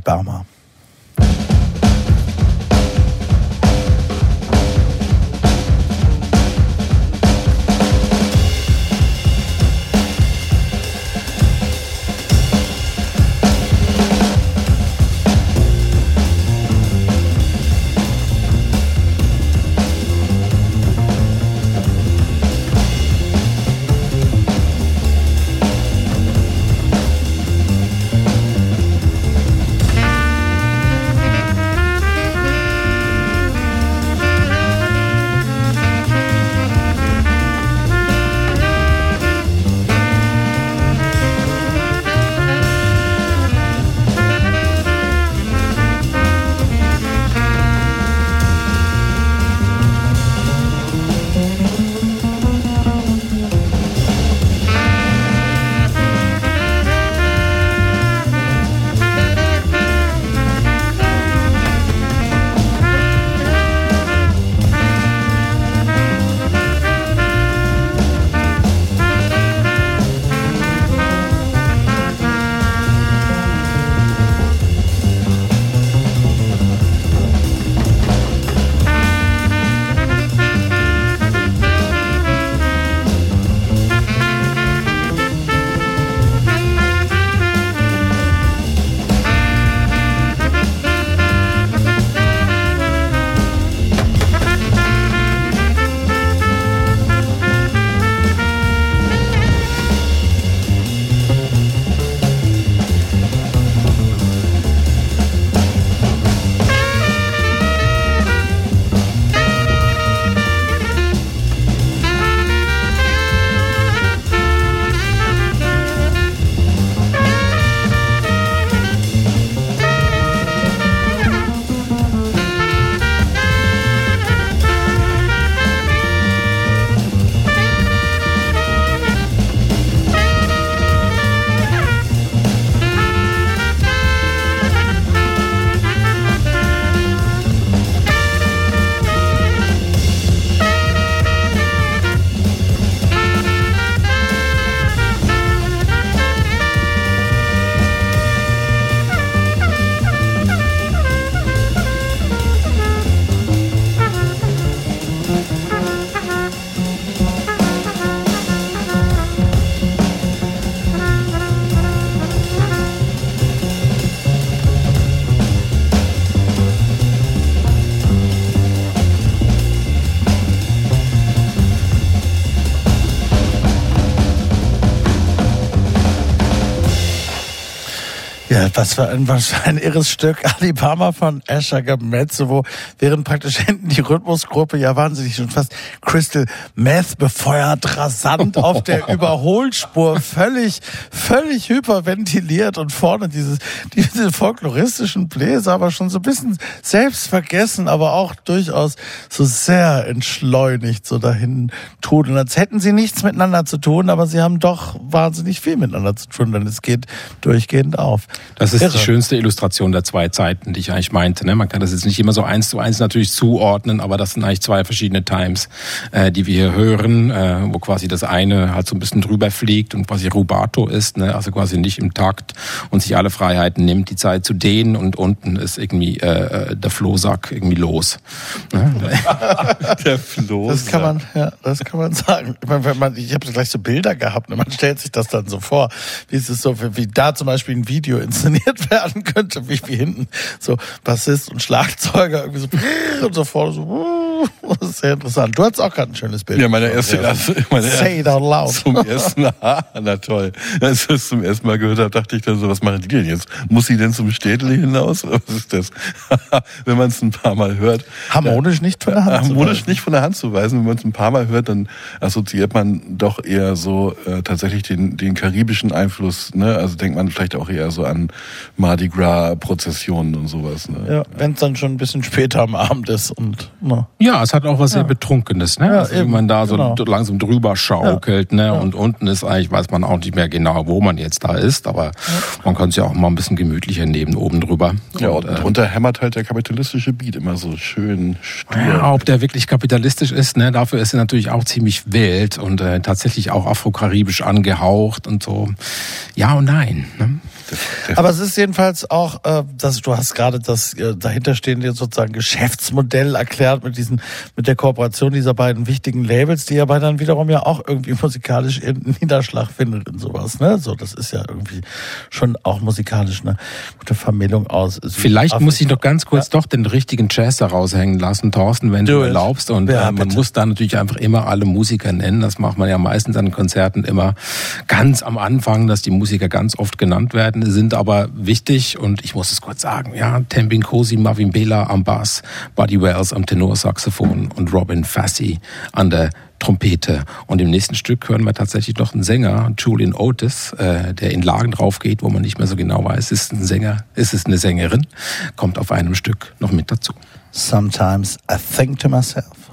Was für ein, was für ein irres Stück. Alibama von Asher Gemetze, wo während praktisch hinten die Rhythmusgruppe ja wahnsinnig schon fast Crystal Meth befeuert, rasant auf der Überholspur, völlig, völlig hyperventiliert und vorne dieses, diese folkloristischen Bläser, aber schon so ein bisschen selbstvergessen, aber auch durchaus so sehr entschleunigt so dahin trudeln, als hätten sie nichts miteinander zu tun, aber sie haben doch wahnsinnig viel miteinander zu tun, denn es geht durchgehend auf. Das ist Irre. die schönste Illustration der zwei Zeiten, die ich eigentlich meinte. Ne? Man kann das jetzt nicht immer so eins zu eins natürlich zuordnen, aber das sind eigentlich zwei verschiedene Times, äh, die wir hier hören, äh, wo quasi das eine halt so ein bisschen drüber fliegt und quasi Rubato ist, ne? also quasi nicht im Takt und sich alle Freiheiten nimmt, die Zeit zu dehnen und unten ist irgendwie äh, der Flohsack irgendwie los. Ne? Der Floh. Das kann man, ja, das kann man sagen. Ich, meine, wenn man, ich habe gleich so Bilder gehabt und man stellt sich das dann so vor, wie es ist so, wie, wie da zum Beispiel ein Video inszeniert werden könnte, wie, wie hinten so Bassist und Schlagzeuger irgendwie so und so vorne so. Das ist sehr interessant. Du hattest auch gerade ein schönes Bild. Ja, meine erste, Ja. erste meine Say it out loud. Zum ersten Mal, na toll. Als ich das zum ersten Mal gehört habe, dachte ich dann so, was machen die denn jetzt? Muss sie denn zum Städtli hinaus? Was ist das? Wenn man es ein paar Mal hört. Harmonisch nicht von der Hand zu Harmonisch weisen. nicht von der Hand zu weisen. Wenn man es ein paar Mal hört, dann assoziiert man doch eher so äh, tatsächlich den, den karibischen Einfluss. Ne? Also denkt man vielleicht auch eher so an Mardi Gras Prozessionen und sowas. Ne? Ja, wenn es dann schon ein bisschen später am Abend ist und na. Ja, es hat auch was sehr Betrunkenes, ne? Ja, also, wenn eben, man da so genau. langsam drüber schaukelt, ne? Und unten ist eigentlich, weiß man auch nicht mehr genau, wo man jetzt da ist, aber man kann es ja auch mal ein bisschen gemütlicher nehmen oben drüber. Ja, Und, und äh, drunter hämmert halt der kapitalistische Beat immer so schön stur. Ja, ob der wirklich kapitalistisch ist, ne, dafür ist er natürlich auch ziemlich wild und äh, tatsächlich auch afrokaribisch angehaucht und so. Ja und nein. Ne? Aber es ist jedenfalls auch, äh, dass du hast gerade das äh, dahinterstehende sozusagen Geschäftsmodell erklärt mit diesen, mit der Kooperation dieser beiden wichtigen Labels, die aber dann wiederum ja auch irgendwie musikalisch ihren Niederschlag findet in sowas. Ne? So, das ist ja irgendwie schon auch musikalisch eine gute Vermählung aus. Vielleicht muss ich Südafrika. noch ganz kurz doch den richtigen Jazz da raushängen lassen, Thorsten, wenn Do du it. erlaubst. Und Ja, äh, man bitte. muss da natürlich einfach immer alle Musiker nennen. Das macht man ja meistens an Konzerten immer ganz am Anfang, dass die Musiker ganz oft genannt werden, sind aber wichtig. Und ich muss es kurz sagen, ja, Tembin Kosi, Marvin Bela am Bass, Buddy Wells am Tenorsaxophon und Robin Fassi an der Trompete. Und im nächsten Stück hören wir tatsächlich noch einen Sänger, Julian Otis, äh, der in Lagen drauf geht, wo man nicht mehr so genau weiß, ist es ein Sänger, ist es eine Sängerin, kommt auf einem Stück noch mit dazu. Sometimes I think to myself.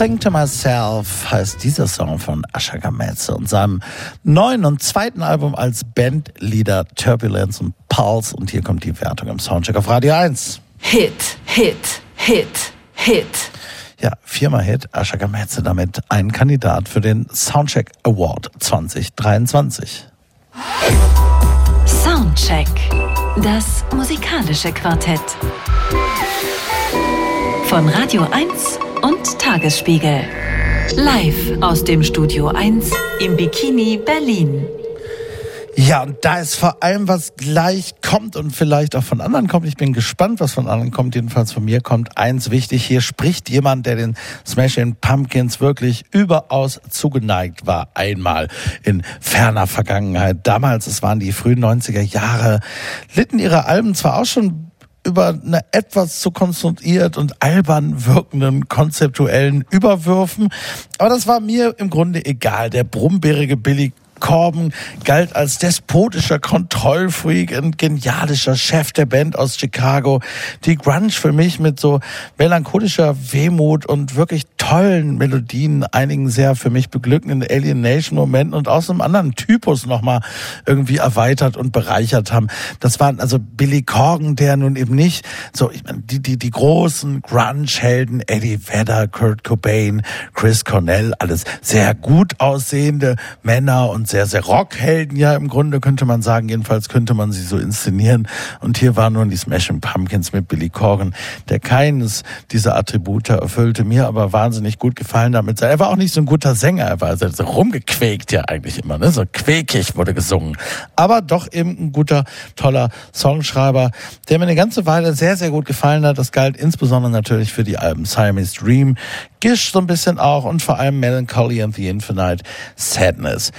Think to Myself heißt dieser Song von Asha Gametze und seinem neuen und zweiten Album als Bandleader Turbulence und Pulse. Und hier kommt die Wertung im Soundcheck auf Radio 1. Hit, Hit, Hit, Hit. Ja, viermal Hit, Asha Gametze damit ein Kandidat für den Soundcheck Award 2023. Soundcheck. Das musikalische Quartett. Von Radio 1 und Tagesspiegel. Live aus dem Studio 1 im Bikini Berlin. Ja, und da ist vor allem was gleich kommt und vielleicht auch von anderen kommt. Ich bin gespannt, was von anderen kommt. Jedenfalls von mir kommt eins wichtig. Hier spricht jemand, der den Smashing Pumpkins wirklich überaus zugeneigt war. Einmal in ferner Vergangenheit. Damals, es waren die frühen 90er Jahre, litten ihre Alben zwar auch schon über eine etwas zu konstruiert und albern wirkenden konzeptuellen Überwürfen. Aber das war mir im Grunde egal. Der brummbärige Billy Corben galt als despotischer Kontrollfreak und genialischer Chef der Band aus Chicago. Die Grunge für mich mit so melancholischer Wehmut und wirklich tollen Melodien, einigen sehr für mich beglückenden Alienation-Momenten und aus einem anderen Typus nochmal irgendwie erweitert und bereichert haben. Das waren also Billy Corgan, der nun eben nicht so, ich meine, die, die, die großen Grunge-Helden, Eddie Vedder, Kurt Cobain, Chris Cornell, alles sehr gut aussehende Männer und sehr, sehr Rockhelden ja im Grunde könnte man sagen. Jedenfalls könnte man sie so inszenieren. Und hier waren nun die Smashing Pumpkins mit Billy Corgan, der keines dieser Attribute erfüllte, mir aber wahnsinnig gut gefallen damit. Er war auch nicht so ein guter Sänger, er war so rumgequäkt ja eigentlich immer, ne? so quäkig wurde gesungen. Aber doch eben ein guter, toller Songschreiber, der mir eine ganze Weile sehr, sehr gut gefallen hat. Das galt insbesondere natürlich für die Alben Siamese Dream, Gish so ein bisschen auch und vor allem Melancholy and the Infinite Sadness.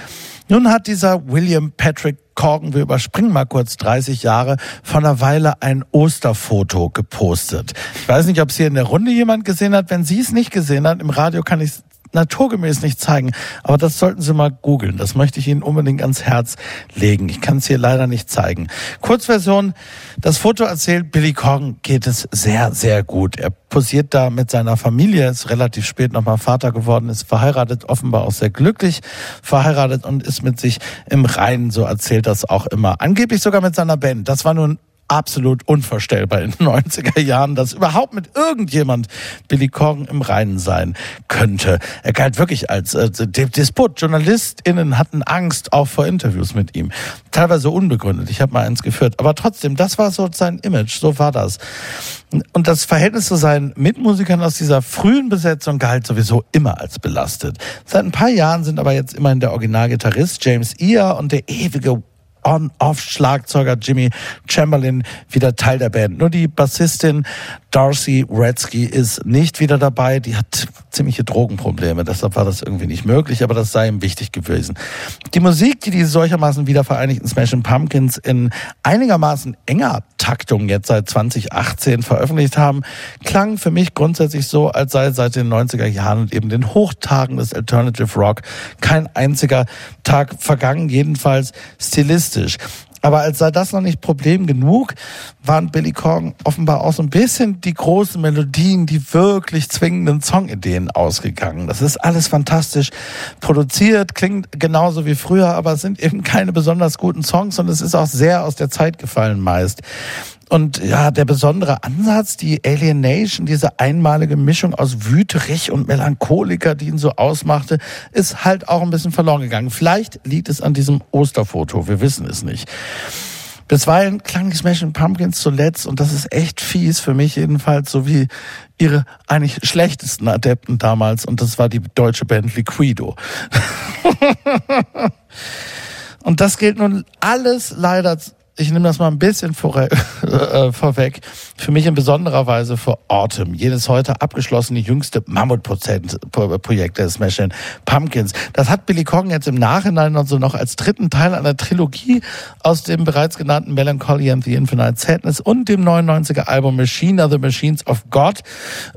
Nun hat dieser William Patrick Corgan, wir überspringen mal kurz 30 Jahre, von einer Weile ein Osterfoto gepostet. Ich weiß nicht, ob es hier in der Runde jemand gesehen hat. Wenn Sie es nicht gesehen hat, im Radio kann ich es naturgemäß nicht zeigen. Aber das sollten Sie mal googeln. Das möchte ich Ihnen unbedingt ans Herz legen. Ich kann es hier leider nicht zeigen. Kurzversion. Das Foto erzählt, Billy Corgan geht es sehr, sehr gut. Er posiert da mit seiner Familie, ist relativ spät nochmal Vater geworden, ist verheiratet, offenbar auch sehr glücklich verheiratet und ist mit sich im Reinen, so erzählt das auch immer. Angeblich sogar mit seiner Band. Das war nun absolut unvorstellbar in den 90er Jahren, dass überhaupt mit irgendjemand Billy Corgan im Reinen sein könnte. Er galt wirklich als äh, Despot. JournalistInnen hatten Angst auch vor Interviews mit ihm. Teilweise unbegründet. Ich habe mal eins geführt. Aber trotzdem, das war so sein Image. So war das. Und das Verhältnis zu seinen Mitmusikern aus dieser frühen Besetzung galt sowieso immer als belastet. Seit ein paar Jahren sind aber jetzt immerhin der Originalgitarrist James Ear und der ewige On-Off-Schlagzeuger Jimmy Chamberlain wieder Teil der Band. Nur die Bassistin Darcy Redsky ist nicht wieder dabei. Die hat ziemliche Drogenprobleme. Deshalb war das irgendwie nicht möglich, aber das sei ihm wichtig gewesen. Die Musik, die die solchermaßen wieder vereinigten Smashing Pumpkins in einigermaßen enger Taktung jetzt seit 2018 veröffentlicht haben, klang für mich grundsätzlich so, als sei seit den 90er Jahren und eben den Hochtagen des Alternative Rock kein einziger Tag vergangen, jedenfalls stilistisch. Aber als sei das noch nicht Problem genug, waren Billy Corgan offenbar auch so ein bisschen die großen Melodien, die wirklich zwingenden Songideen ausgegangen. Das ist alles fantastisch produziert, klingt genauso wie früher, aber es sind eben keine besonders guten Songs und es ist auch sehr aus der Zeit gefallen meist. Und ja, der besondere Ansatz, die Alienation, diese einmalige Mischung aus Wüterich und Melancholiker, die ihn so ausmachte, ist halt auch ein bisschen verloren gegangen. Vielleicht liegt es an diesem Osterfoto, wir wissen es nicht. Bisweilen klang die Smashing Pumpkins zuletzt, und das ist echt fies für mich jedenfalls, so wie ihre eigentlich schlechtesten Adepten damals, und das war die deutsche Band Liquido. und das gilt nun alles leider ich nehme das mal ein bisschen vor, äh, vorweg, für mich in besonderer Weise für Autumn, jenes heute abgeschlossene jüngste Mammutprojekt der Smashing Pumpkins. Das hat Billy Corgan jetzt im Nachhinein und so noch als dritten Teil einer Trilogie aus dem bereits genannten Melancholy and the Infinite Sadness und dem 99er Album Machine the Machines of God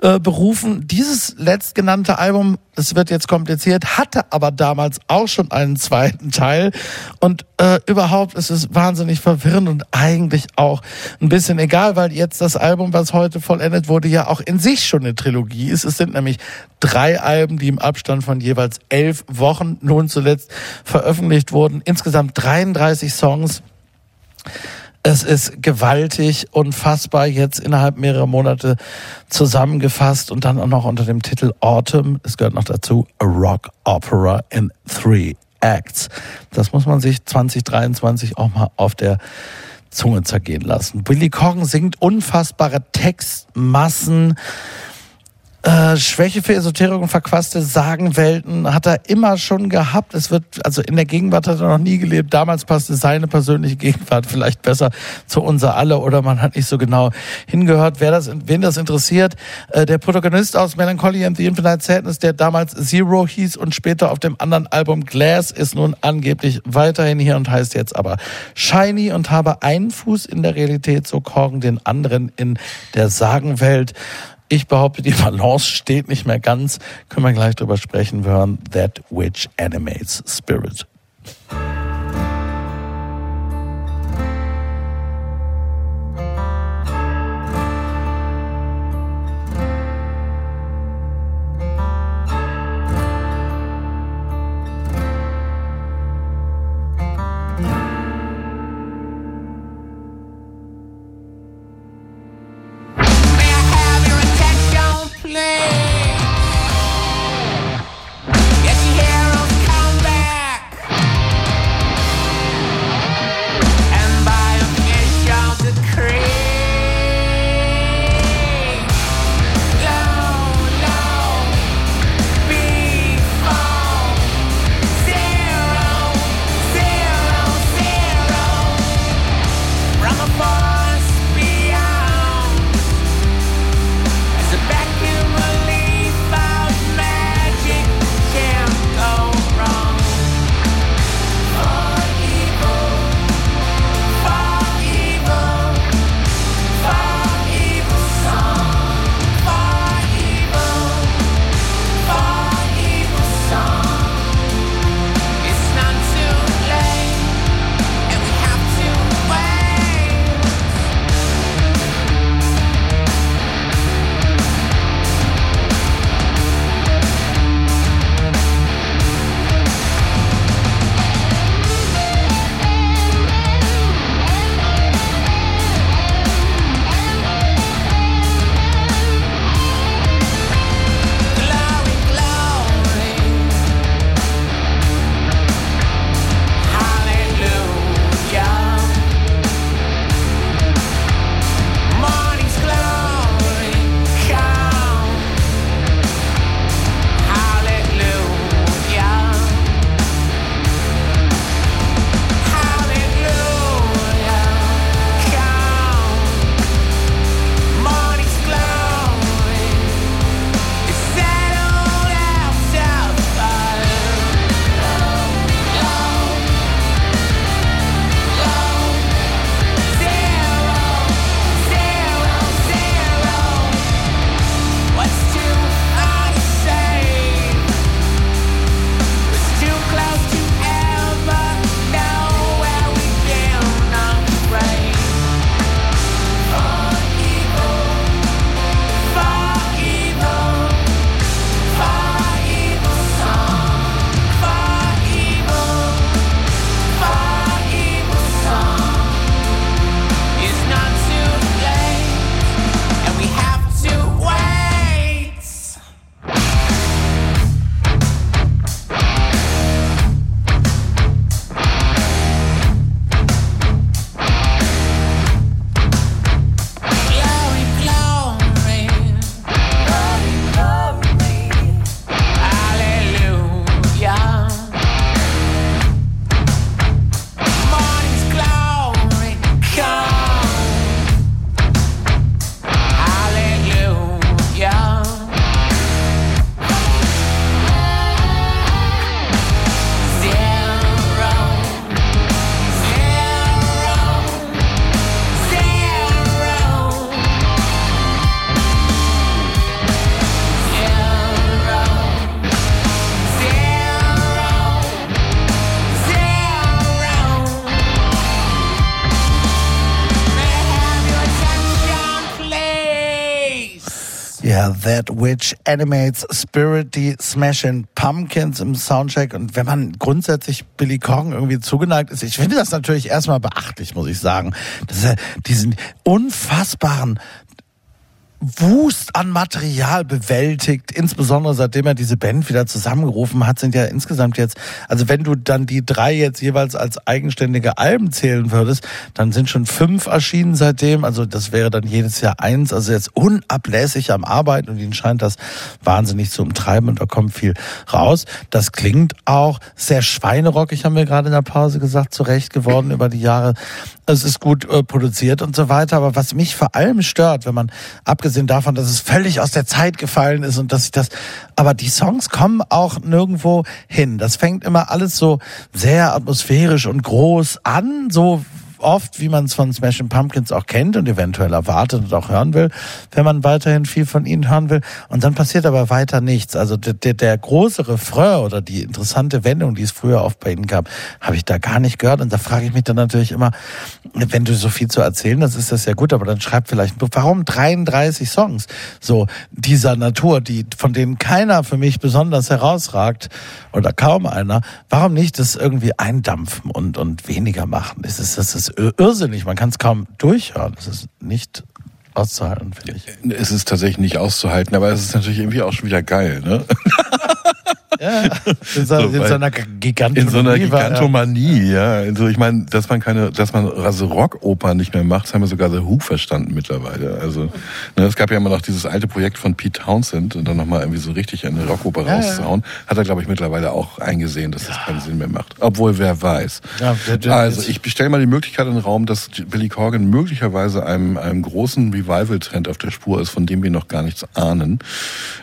äh, berufen. Dieses letztgenannte Album, es wird jetzt kompliziert, hatte aber damals auch schon einen zweiten Teil und äh, überhaupt ist es wahnsinnig verwirrend frustrierend und eigentlich auch ein bisschen egal, weil jetzt das Album, was heute vollendet wurde, ja auch in sich schon eine Trilogie ist. Es sind nämlich drei Alben, die im Abstand von jeweils elf Wochen nun zuletzt veröffentlicht wurden. Insgesamt 33 Songs. Es ist gewaltig, unfassbar, jetzt innerhalb mehrerer Monate zusammengefasst und dann auch noch unter dem Titel Autumn. Es gehört noch dazu A Rock Opera in Three Acts. Das muss man sich 2023 auch mal auf der Zunge zergehen lassen. Billy Corgan singt unfassbare Textmassen. Äh, Schwäche für Esoterik und verquaste Sagenwelten hat er immer schon gehabt. Es wird, also in der Gegenwart hat er noch nie gelebt. Damals passte seine persönliche Gegenwart vielleicht besser zu unser alle oder man hat nicht so genau hingehört. Wer das, wen das interessiert, äh, der Protagonist aus Melancholy and the Infinite Sadness, der damals Zero hieß und später auf dem anderen Album Glass, ist nun angeblich weiterhin hier und heißt jetzt aber Shiny und habe einen Fuß in der Realität, so Korgen den anderen in der Sagenwelt. Ich behaupte, die Balance steht nicht mehr ganz. Können wir gleich drüber sprechen. Wir hören That Which Animates Spirit. Which Animates Spirit, die Smashing Pumpkins im Soundcheck. Und wenn man grundsätzlich Billy Corgan irgendwie zugeneigt ist, ich finde das natürlich erstmal beachtlich, muss ich sagen. Das ist ja diesen unfassbaren Wust an Material bewältigt, insbesondere seitdem er diese Band wieder zusammengerufen hat, sind ja insgesamt jetzt, also wenn du dann die drei jetzt jeweils als eigenständige Alben zählen würdest, dann sind schon fünf erschienen seitdem, also das wäre dann jedes Jahr eins, also jetzt unablässig am Arbeiten und ihnen scheint das wahnsinnig zu umtreiben und da kommt viel raus. Das klingt auch sehr schweinerockig, haben wir gerade in der Pause gesagt, zurecht geworden über die Jahre. Es ist gut äh, produziert und so weiter, aber was mich vor allem stört, wenn man abgesehen davon, dass es völlig aus der Zeit gefallen ist und dass ich das, aber die Songs kommen auch nirgendwo hin. Das fängt immer alles so sehr atmosphärisch und groß an, so oft, wie man es von Smashing Pumpkins auch kennt und eventuell erwartet und auch hören will, wenn man weiterhin viel von ihnen hören will. Und dann passiert aber weiter nichts. Also der, der, der große Refrain oder die interessante Wendung, die es früher oft bei ihnen gab, habe ich da gar nicht gehört. Und da frage ich mich dann natürlich immer, wenn du so viel zu erzählen hast, ist das ja gut, aber dann schreib vielleicht, warum 33 Songs so dieser Natur, die von denen keiner für mich besonders herausragt oder kaum einer, warum nicht das irgendwie eindampfen und, und weniger machen? Ist, das ist irrsinnig, man kann es kaum durchhören. Das ist nicht auszuhalten, finde ich. Es ist tatsächlich nicht auszuhalten, aber es ist natürlich irgendwie auch schon wieder geil, ne? Ja, in, so, in so einer Gigantomanie. In so einer Gigantomanie, ja. Also ich meine, dass man keine, dass man also Rockoper nicht mehr macht, das haben wir sogar The Who verstanden mittlerweile. Also ne, es gab ja immer noch dieses alte Projekt von Pete Townsend und dann nochmal irgendwie so richtig eine Rockoper Ja, rauszuhauen. Hat er, glaube ich, mittlerweile auch eingesehen, dass das keinen Sinn mehr macht. Obwohl, wer weiß. Ja, also ich bestelle mal die Möglichkeit in den Raum, dass Billy Corgan möglicherweise einem, einem großen Revival-Trend auf der Spur ist, von dem wir noch gar nichts ahnen.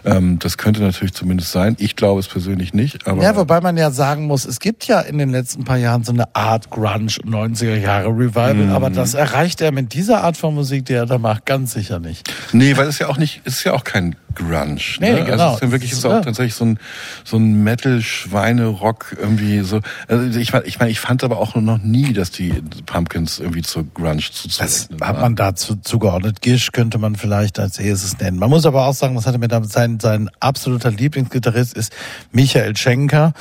Ähm, das könnte natürlich zumindest sein. Ich glaube es persönlich nicht, aber Ja, wobei man ja sagen muss, es gibt ja in den letzten paar Jahren so eine Art Grunge 90er Jahre Revival, Mhm. aber das erreicht er mit dieser Art von Musik, die er da macht, ganz sicher nicht. Nee, weil es ja auch nicht, es ist ja auch kein Grunge. Nee, ne? genau. Also es ist ja wirklich ist auch Ja. tatsächlich so ein, so ein Metal-Schweine-Rock irgendwie so. Also ich meine, ich, mein, ich fand aber auch noch nie, dass die Pumpkins irgendwie zur Grunge Das zuzurechnen hat waren. man dazu zugeordnet. Gish könnte man vielleicht als erstes nennen. Man muss aber auch sagen, was hat er mit sein, sein absoluter Lieblingsgitarrist ist Michael Schenker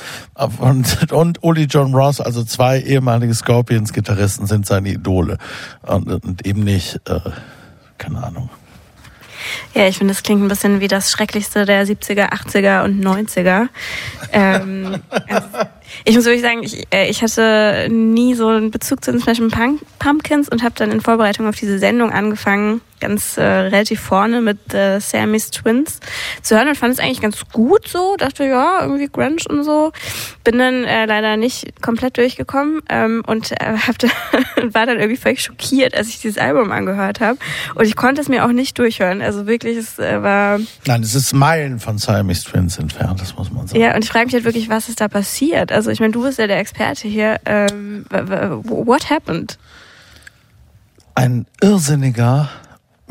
und, und Uli John Ross, also zwei ehemalige Scorpions-Gitarristen sind seine Idole. Und, und eben nicht, äh, keine Ahnung. Ja, ich finde, das klingt ein bisschen wie das Schrecklichste der 70er, 80er und 90er. Ähm, also, ich muss wirklich sagen, ich, äh, ich hatte nie so einen Bezug zu den Smashing Punk Pumpkins und habe dann in Vorbereitung auf diese Sendung angefangen, ganz äh, relativ vorne mit äh, Sammy's Twins zu hören und fand es eigentlich ganz gut so. Dachte, ja, irgendwie Grunge und so. Bin dann äh, leider nicht komplett durchgekommen ähm, und äh, hab da, war dann irgendwie völlig schockiert, als ich dieses Album angehört habe. Und ich konnte es mir auch nicht durchhören. Also wirklich, es äh, war... Nein, es ist Meilen von Siamese Twins entfernt, das muss man sagen. Ja, und ich frage mich halt wirklich, was ist da passiert? Also ich meine, du bist ja der Experte hier. Ähm, what happened? Ein irrsinniger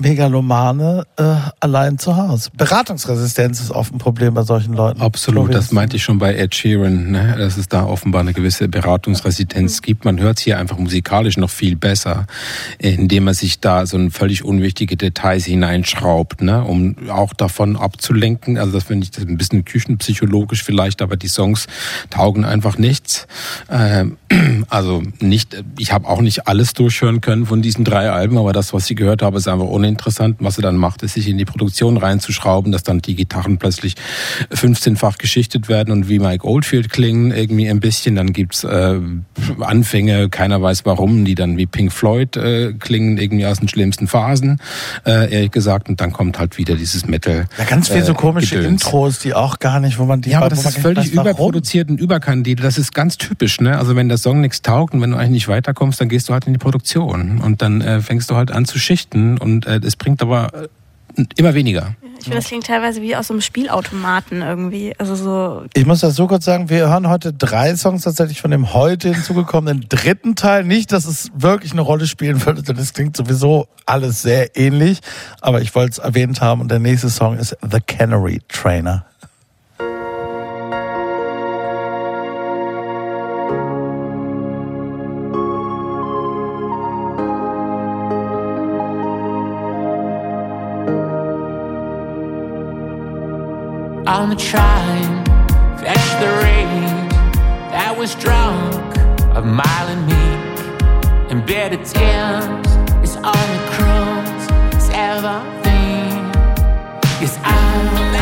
Megalomane äh, allein zu Hause. Beratungsresistenz ist oft ein Problem bei solchen Leuten. Absolut, Florian. das meinte ich schon bei Ed Sheeran, ne? dass es da offenbar eine gewisse Beratungsresistenz gibt. Man hört es hier einfach musikalisch noch viel besser, indem man sich da so ein völlig unwichtige Details hineinschraubt, ne? um auch davon abzulenken. Also das finde ich das ein bisschen küchenpsychologisch vielleicht, aber die Songs taugen einfach nichts. Ähm, also nicht, ich habe auch nicht alles durchhören können von diesen drei Alben, aber das, was ich gehört habe, ist einfach uninteressant. Was sie dann macht, ist sich in die Produktion reinzuschrauben, dass dann die Gitarren plötzlich 15-fach geschichtet werden und wie Mike Oldfield klingen irgendwie ein bisschen. Dann gibt's äh, Anfänge, keiner weiß warum, die dann wie Pink Floyd äh, klingen, irgendwie aus den schlimmsten Phasen, äh, ehrlich gesagt. Und dann kommt halt wieder dieses Metal. Ja, ganz viel so äh, komische Gedöns. Intros, die auch gar nicht, wo man die Ja, aber das ist völlig überproduziert und überkandidelt. Das ist ganz typisch, ne? Also wenn der Song nichts taugt und wenn du eigentlich nicht weiterkommst, dann gehst du halt in die Produktion und dann äh, fängst du halt an zu schichten und äh, es bringt aber äh, immer weniger. Ich finde, das klingt teilweise wie aus so einem Spielautomaten irgendwie. Also so. Ich muss das so kurz sagen, wir hören heute drei Songs tatsächlich von dem heute hinzugekommenen dritten Teil. Nicht, dass es wirklich eine Rolle spielen würde, denn es klingt sowieso alles sehr ähnlich. Aber ich wollte es erwähnt haben und der nächste Song ist The Canary Trainer. On the train, fetch the reed that was drunk of mile and me. and better tears is on the cruise, it's everything. Yes, I let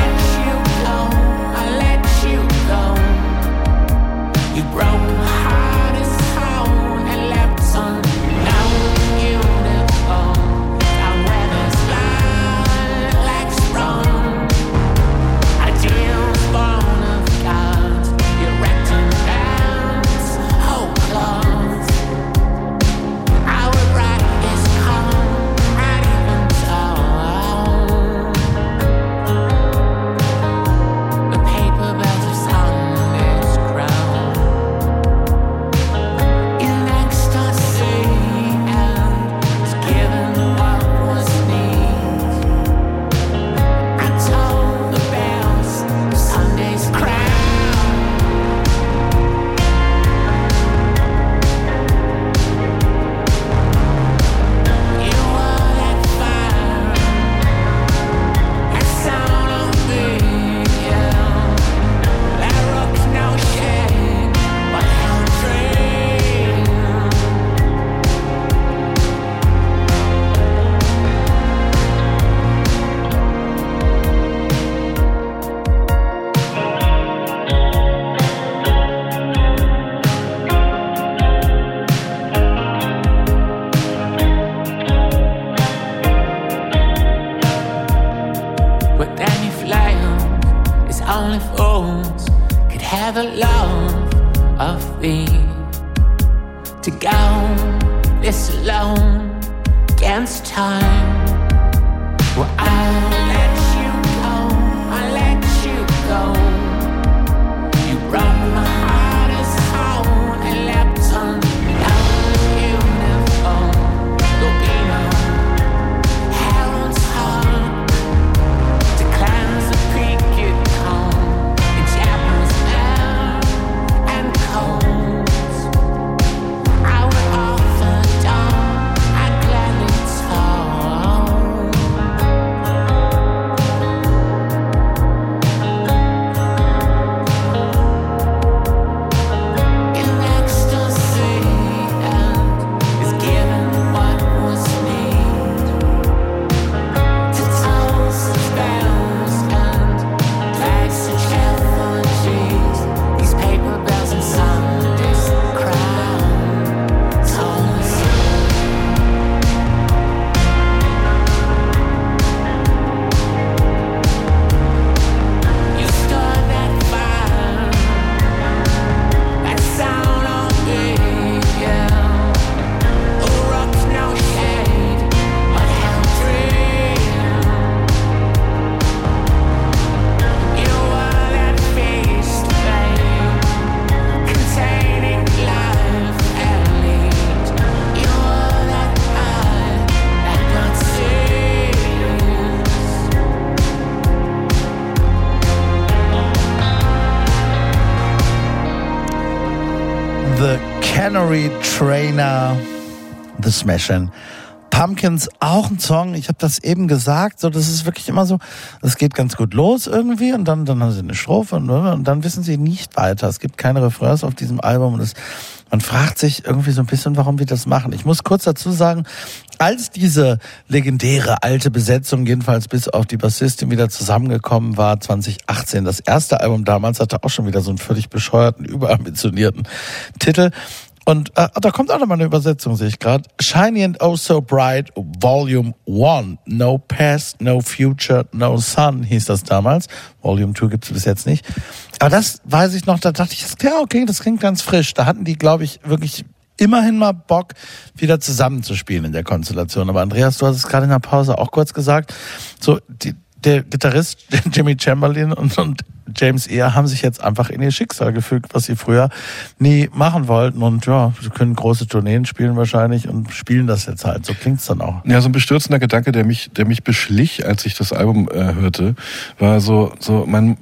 Canary Trainer, The Smashing. Pumpkins, auch ein Song, ich habe das eben gesagt, so das ist wirklich immer so, es geht ganz gut los irgendwie und dann, dann haben sie eine Strophe und, und dann wissen sie nicht weiter. Es gibt keine Refrains auf diesem Album und es, man fragt sich irgendwie so ein bisschen, warum die das machen. Ich muss kurz dazu sagen, als diese legendäre alte Besetzung, jedenfalls bis auf die Bassistin wieder zusammengekommen war, 2018, das erste Album damals hatte auch schon wieder so einen völlig bescheuerten, überambitionierten Titel. Und äh, da kommt auch nochmal eine Übersetzung, sehe ich gerade. Shiny and Oh So Bright, Volume 1. No Past, No Future, No Sun hieß das damals. Volume 2 gibt's bis jetzt nicht. Aber das weiß ich noch, da dachte ich, ja, okay, das klingt ganz frisch. Da hatten die, glaube ich, wirklich immerhin mal Bock, wieder zusammenzuspielen in der Konstellation. Aber Andreas, du hast es gerade in der Pause auch kurz gesagt. So, die, der Gitarrist Jimmy Chamberlain und, und James Ear haben sich jetzt einfach in ihr Schicksal gefügt, was sie früher nie machen wollten. Und ja, sie können große Tourneen spielen wahrscheinlich und spielen das jetzt halt. So klingt's dann auch. Ja, so ein bestürzender Gedanke, der mich, der mich beschlich, als ich das Album äh, hörte, war so, so, man,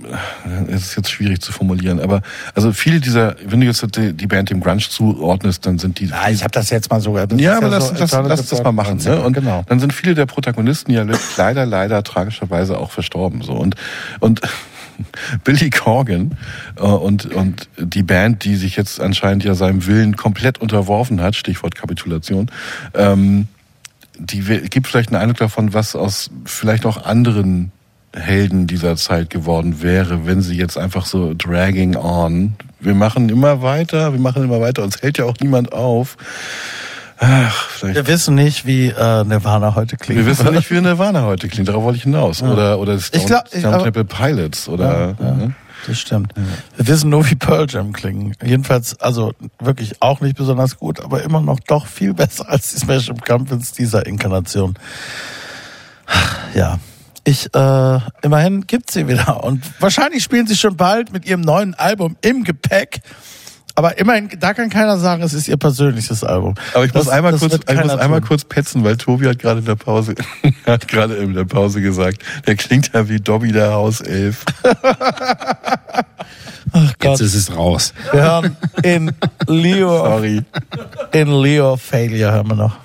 es ist jetzt schwierig zu formulieren, aber also viele dieser, wenn du jetzt die, die Band dem Grunge zuordnest, dann sind die. Ja, ich habe das jetzt mal so. Das ja, aber lass, so lass, lass das mal machen. Ne? Und genau. dann sind viele der Protagonisten ja leider, leider tragischerweise auch verstorben. So und und Billy Corgan äh, und, und die Band, die sich jetzt anscheinend ja seinem Willen komplett unterworfen hat, Stichwort Kapitulation, ähm, die gibt vielleicht einen Eindruck davon, was aus vielleicht auch anderen Helden dieser Zeit geworden wäre, wenn sie jetzt einfach so dragging on. Wir machen immer weiter, wir machen immer weiter, uns hält ja auch niemand auf. Ach, vielleicht. Wir wissen nicht, wie äh, Nirvana heute klingt. Wir wissen nicht, wie Nirvana heute klingt, darauf wollte ich hinaus. Ja. Oder, oder Stone, Ich glaub- ich- Stone aber- Temple Pilots oder. Ja, ja. ne? Das stimmt. Wir wissen nur, wie Pearl Jam klingen. Jedenfalls, also wirklich auch nicht besonders gut, aber immer noch doch viel besser als die Smashing Pumpkins dieser Inkarnation. Ja. Ich, äh, immerhin gibt's sie wieder. Und wahrscheinlich spielen sie schon bald mit ihrem neuen Album im Gepäck. Aber immerhin, da kann keiner sagen, es ist ihr persönliches Album. Aber ich muss Das- einmal das kurz, ich muss einmal tun. kurz petzen, weil Tobi hat gerade in der Pause, hat gerade in der Pause gesagt, der klingt ja wie Dobby der Hauself. Ach Gott. Jetzt ist es raus. Wir hören in Leo, Sorry. in Leo Failure hören wir noch.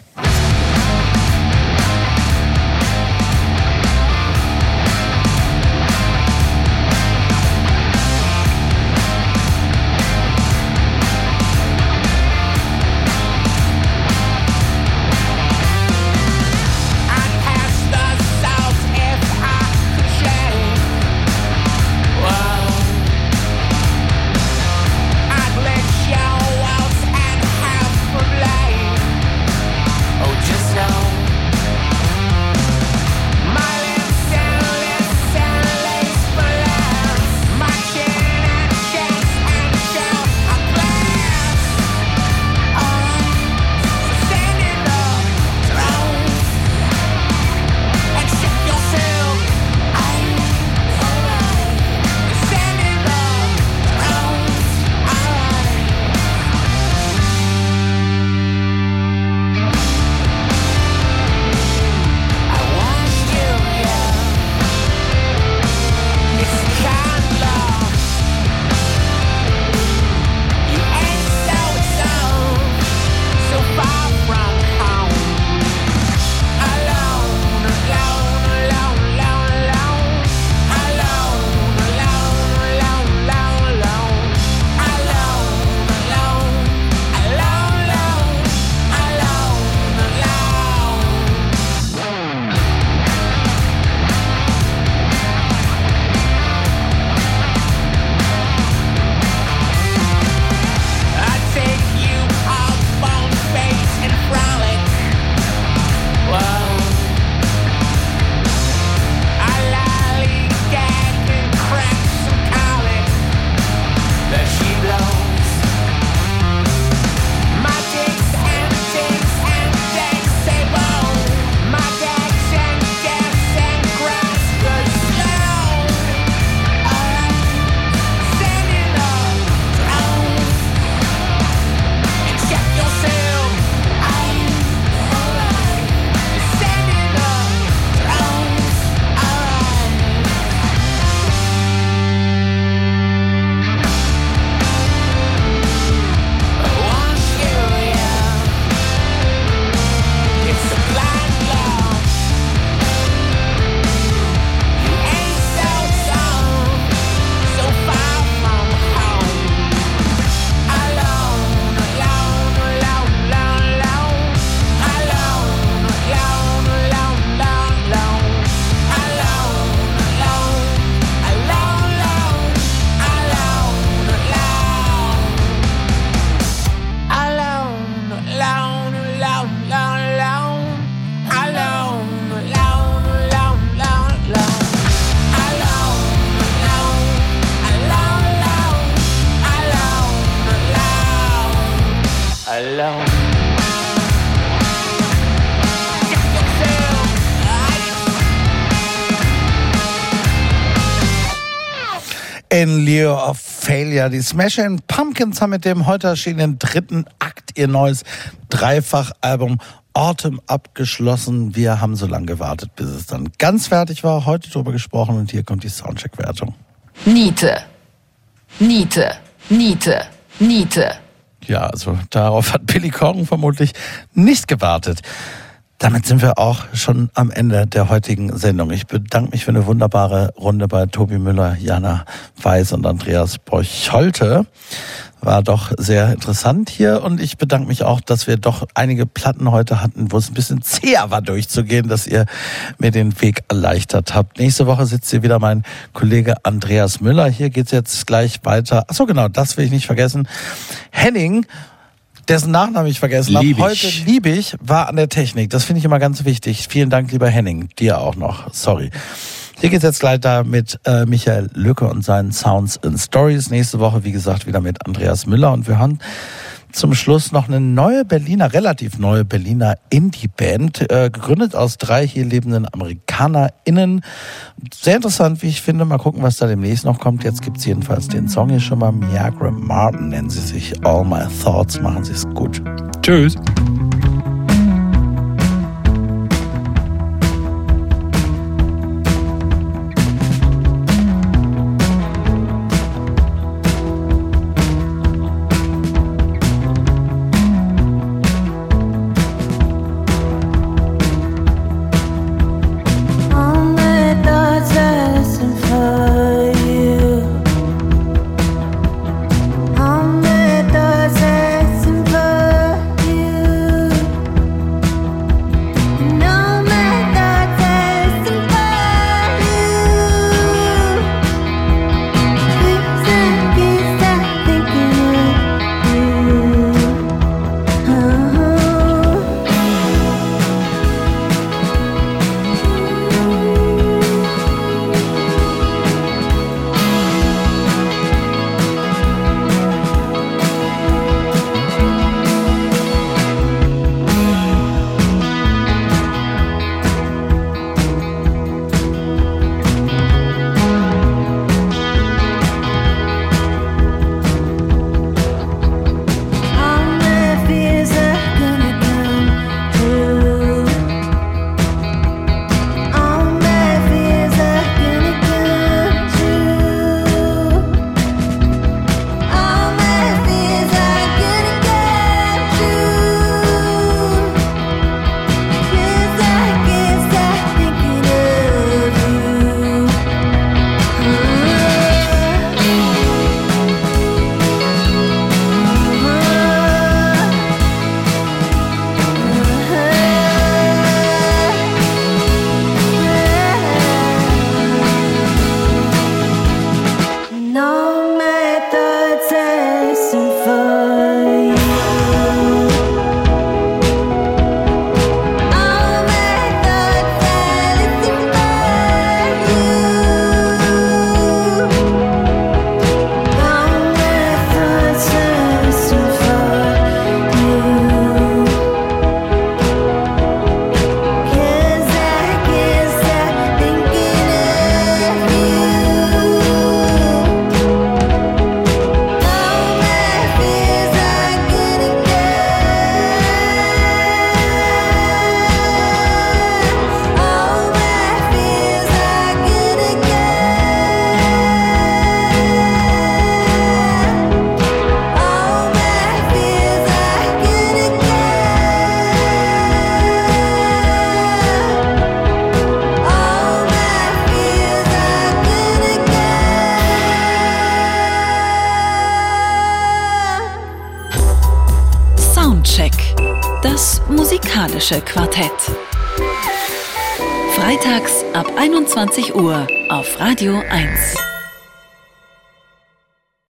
Failure. Die Smashing Pumpkins haben mit dem heute erschienenen dritten Akt ihr neues Dreifachalbum Autumn abgeschlossen. Wir haben so lange gewartet, bis es dann ganz fertig war. Heute drüber gesprochen und hier kommt die Soundcheck-Wertung. Niete. Niete. Niete. Niete. Ja, also darauf hat Billy Corgan vermutlich nicht gewartet. Damit sind wir auch schon am Ende der heutigen Sendung. Ich bedanke mich für eine wunderbare Runde bei Tobi Müller, Jana Weiß und Andreas Borcholte. War doch sehr interessant hier und ich bedanke mich auch, dass wir doch einige Platten heute hatten, wo es ein bisschen zäher war durchzugehen, dass ihr mir den Weg erleichtert habt. Nächste Woche sitzt hier wieder mein Kollege Andreas Müller. Hier geht's jetzt gleich weiter. Ach so genau, das will ich nicht vergessen. Henning dessen Nachnamen ich vergessen habe. Liebig. Heute Liebig war an der Technik. Das finde ich immer ganz wichtig. Vielen Dank, lieber Henning. Dir auch noch. Sorry. Hier geht's jetzt gleich da mit äh, Michael Lücke und seinen Sounds and Stories. Nächste Woche, wie gesagt, wieder mit Andreas Müller. Und wir hören zum Schluss noch eine neue Berliner, relativ neue Berliner Indie-Band, äh, gegründet aus drei hier lebenden AmerikanerInnen. Sehr interessant, wie ich finde. Mal gucken, was da demnächst noch kommt. Jetzt gibt's jedenfalls den Song hier schon mal. Miagra Martin nennen sie sich. All My Thoughts. Machen Sie es gut. Tschüss.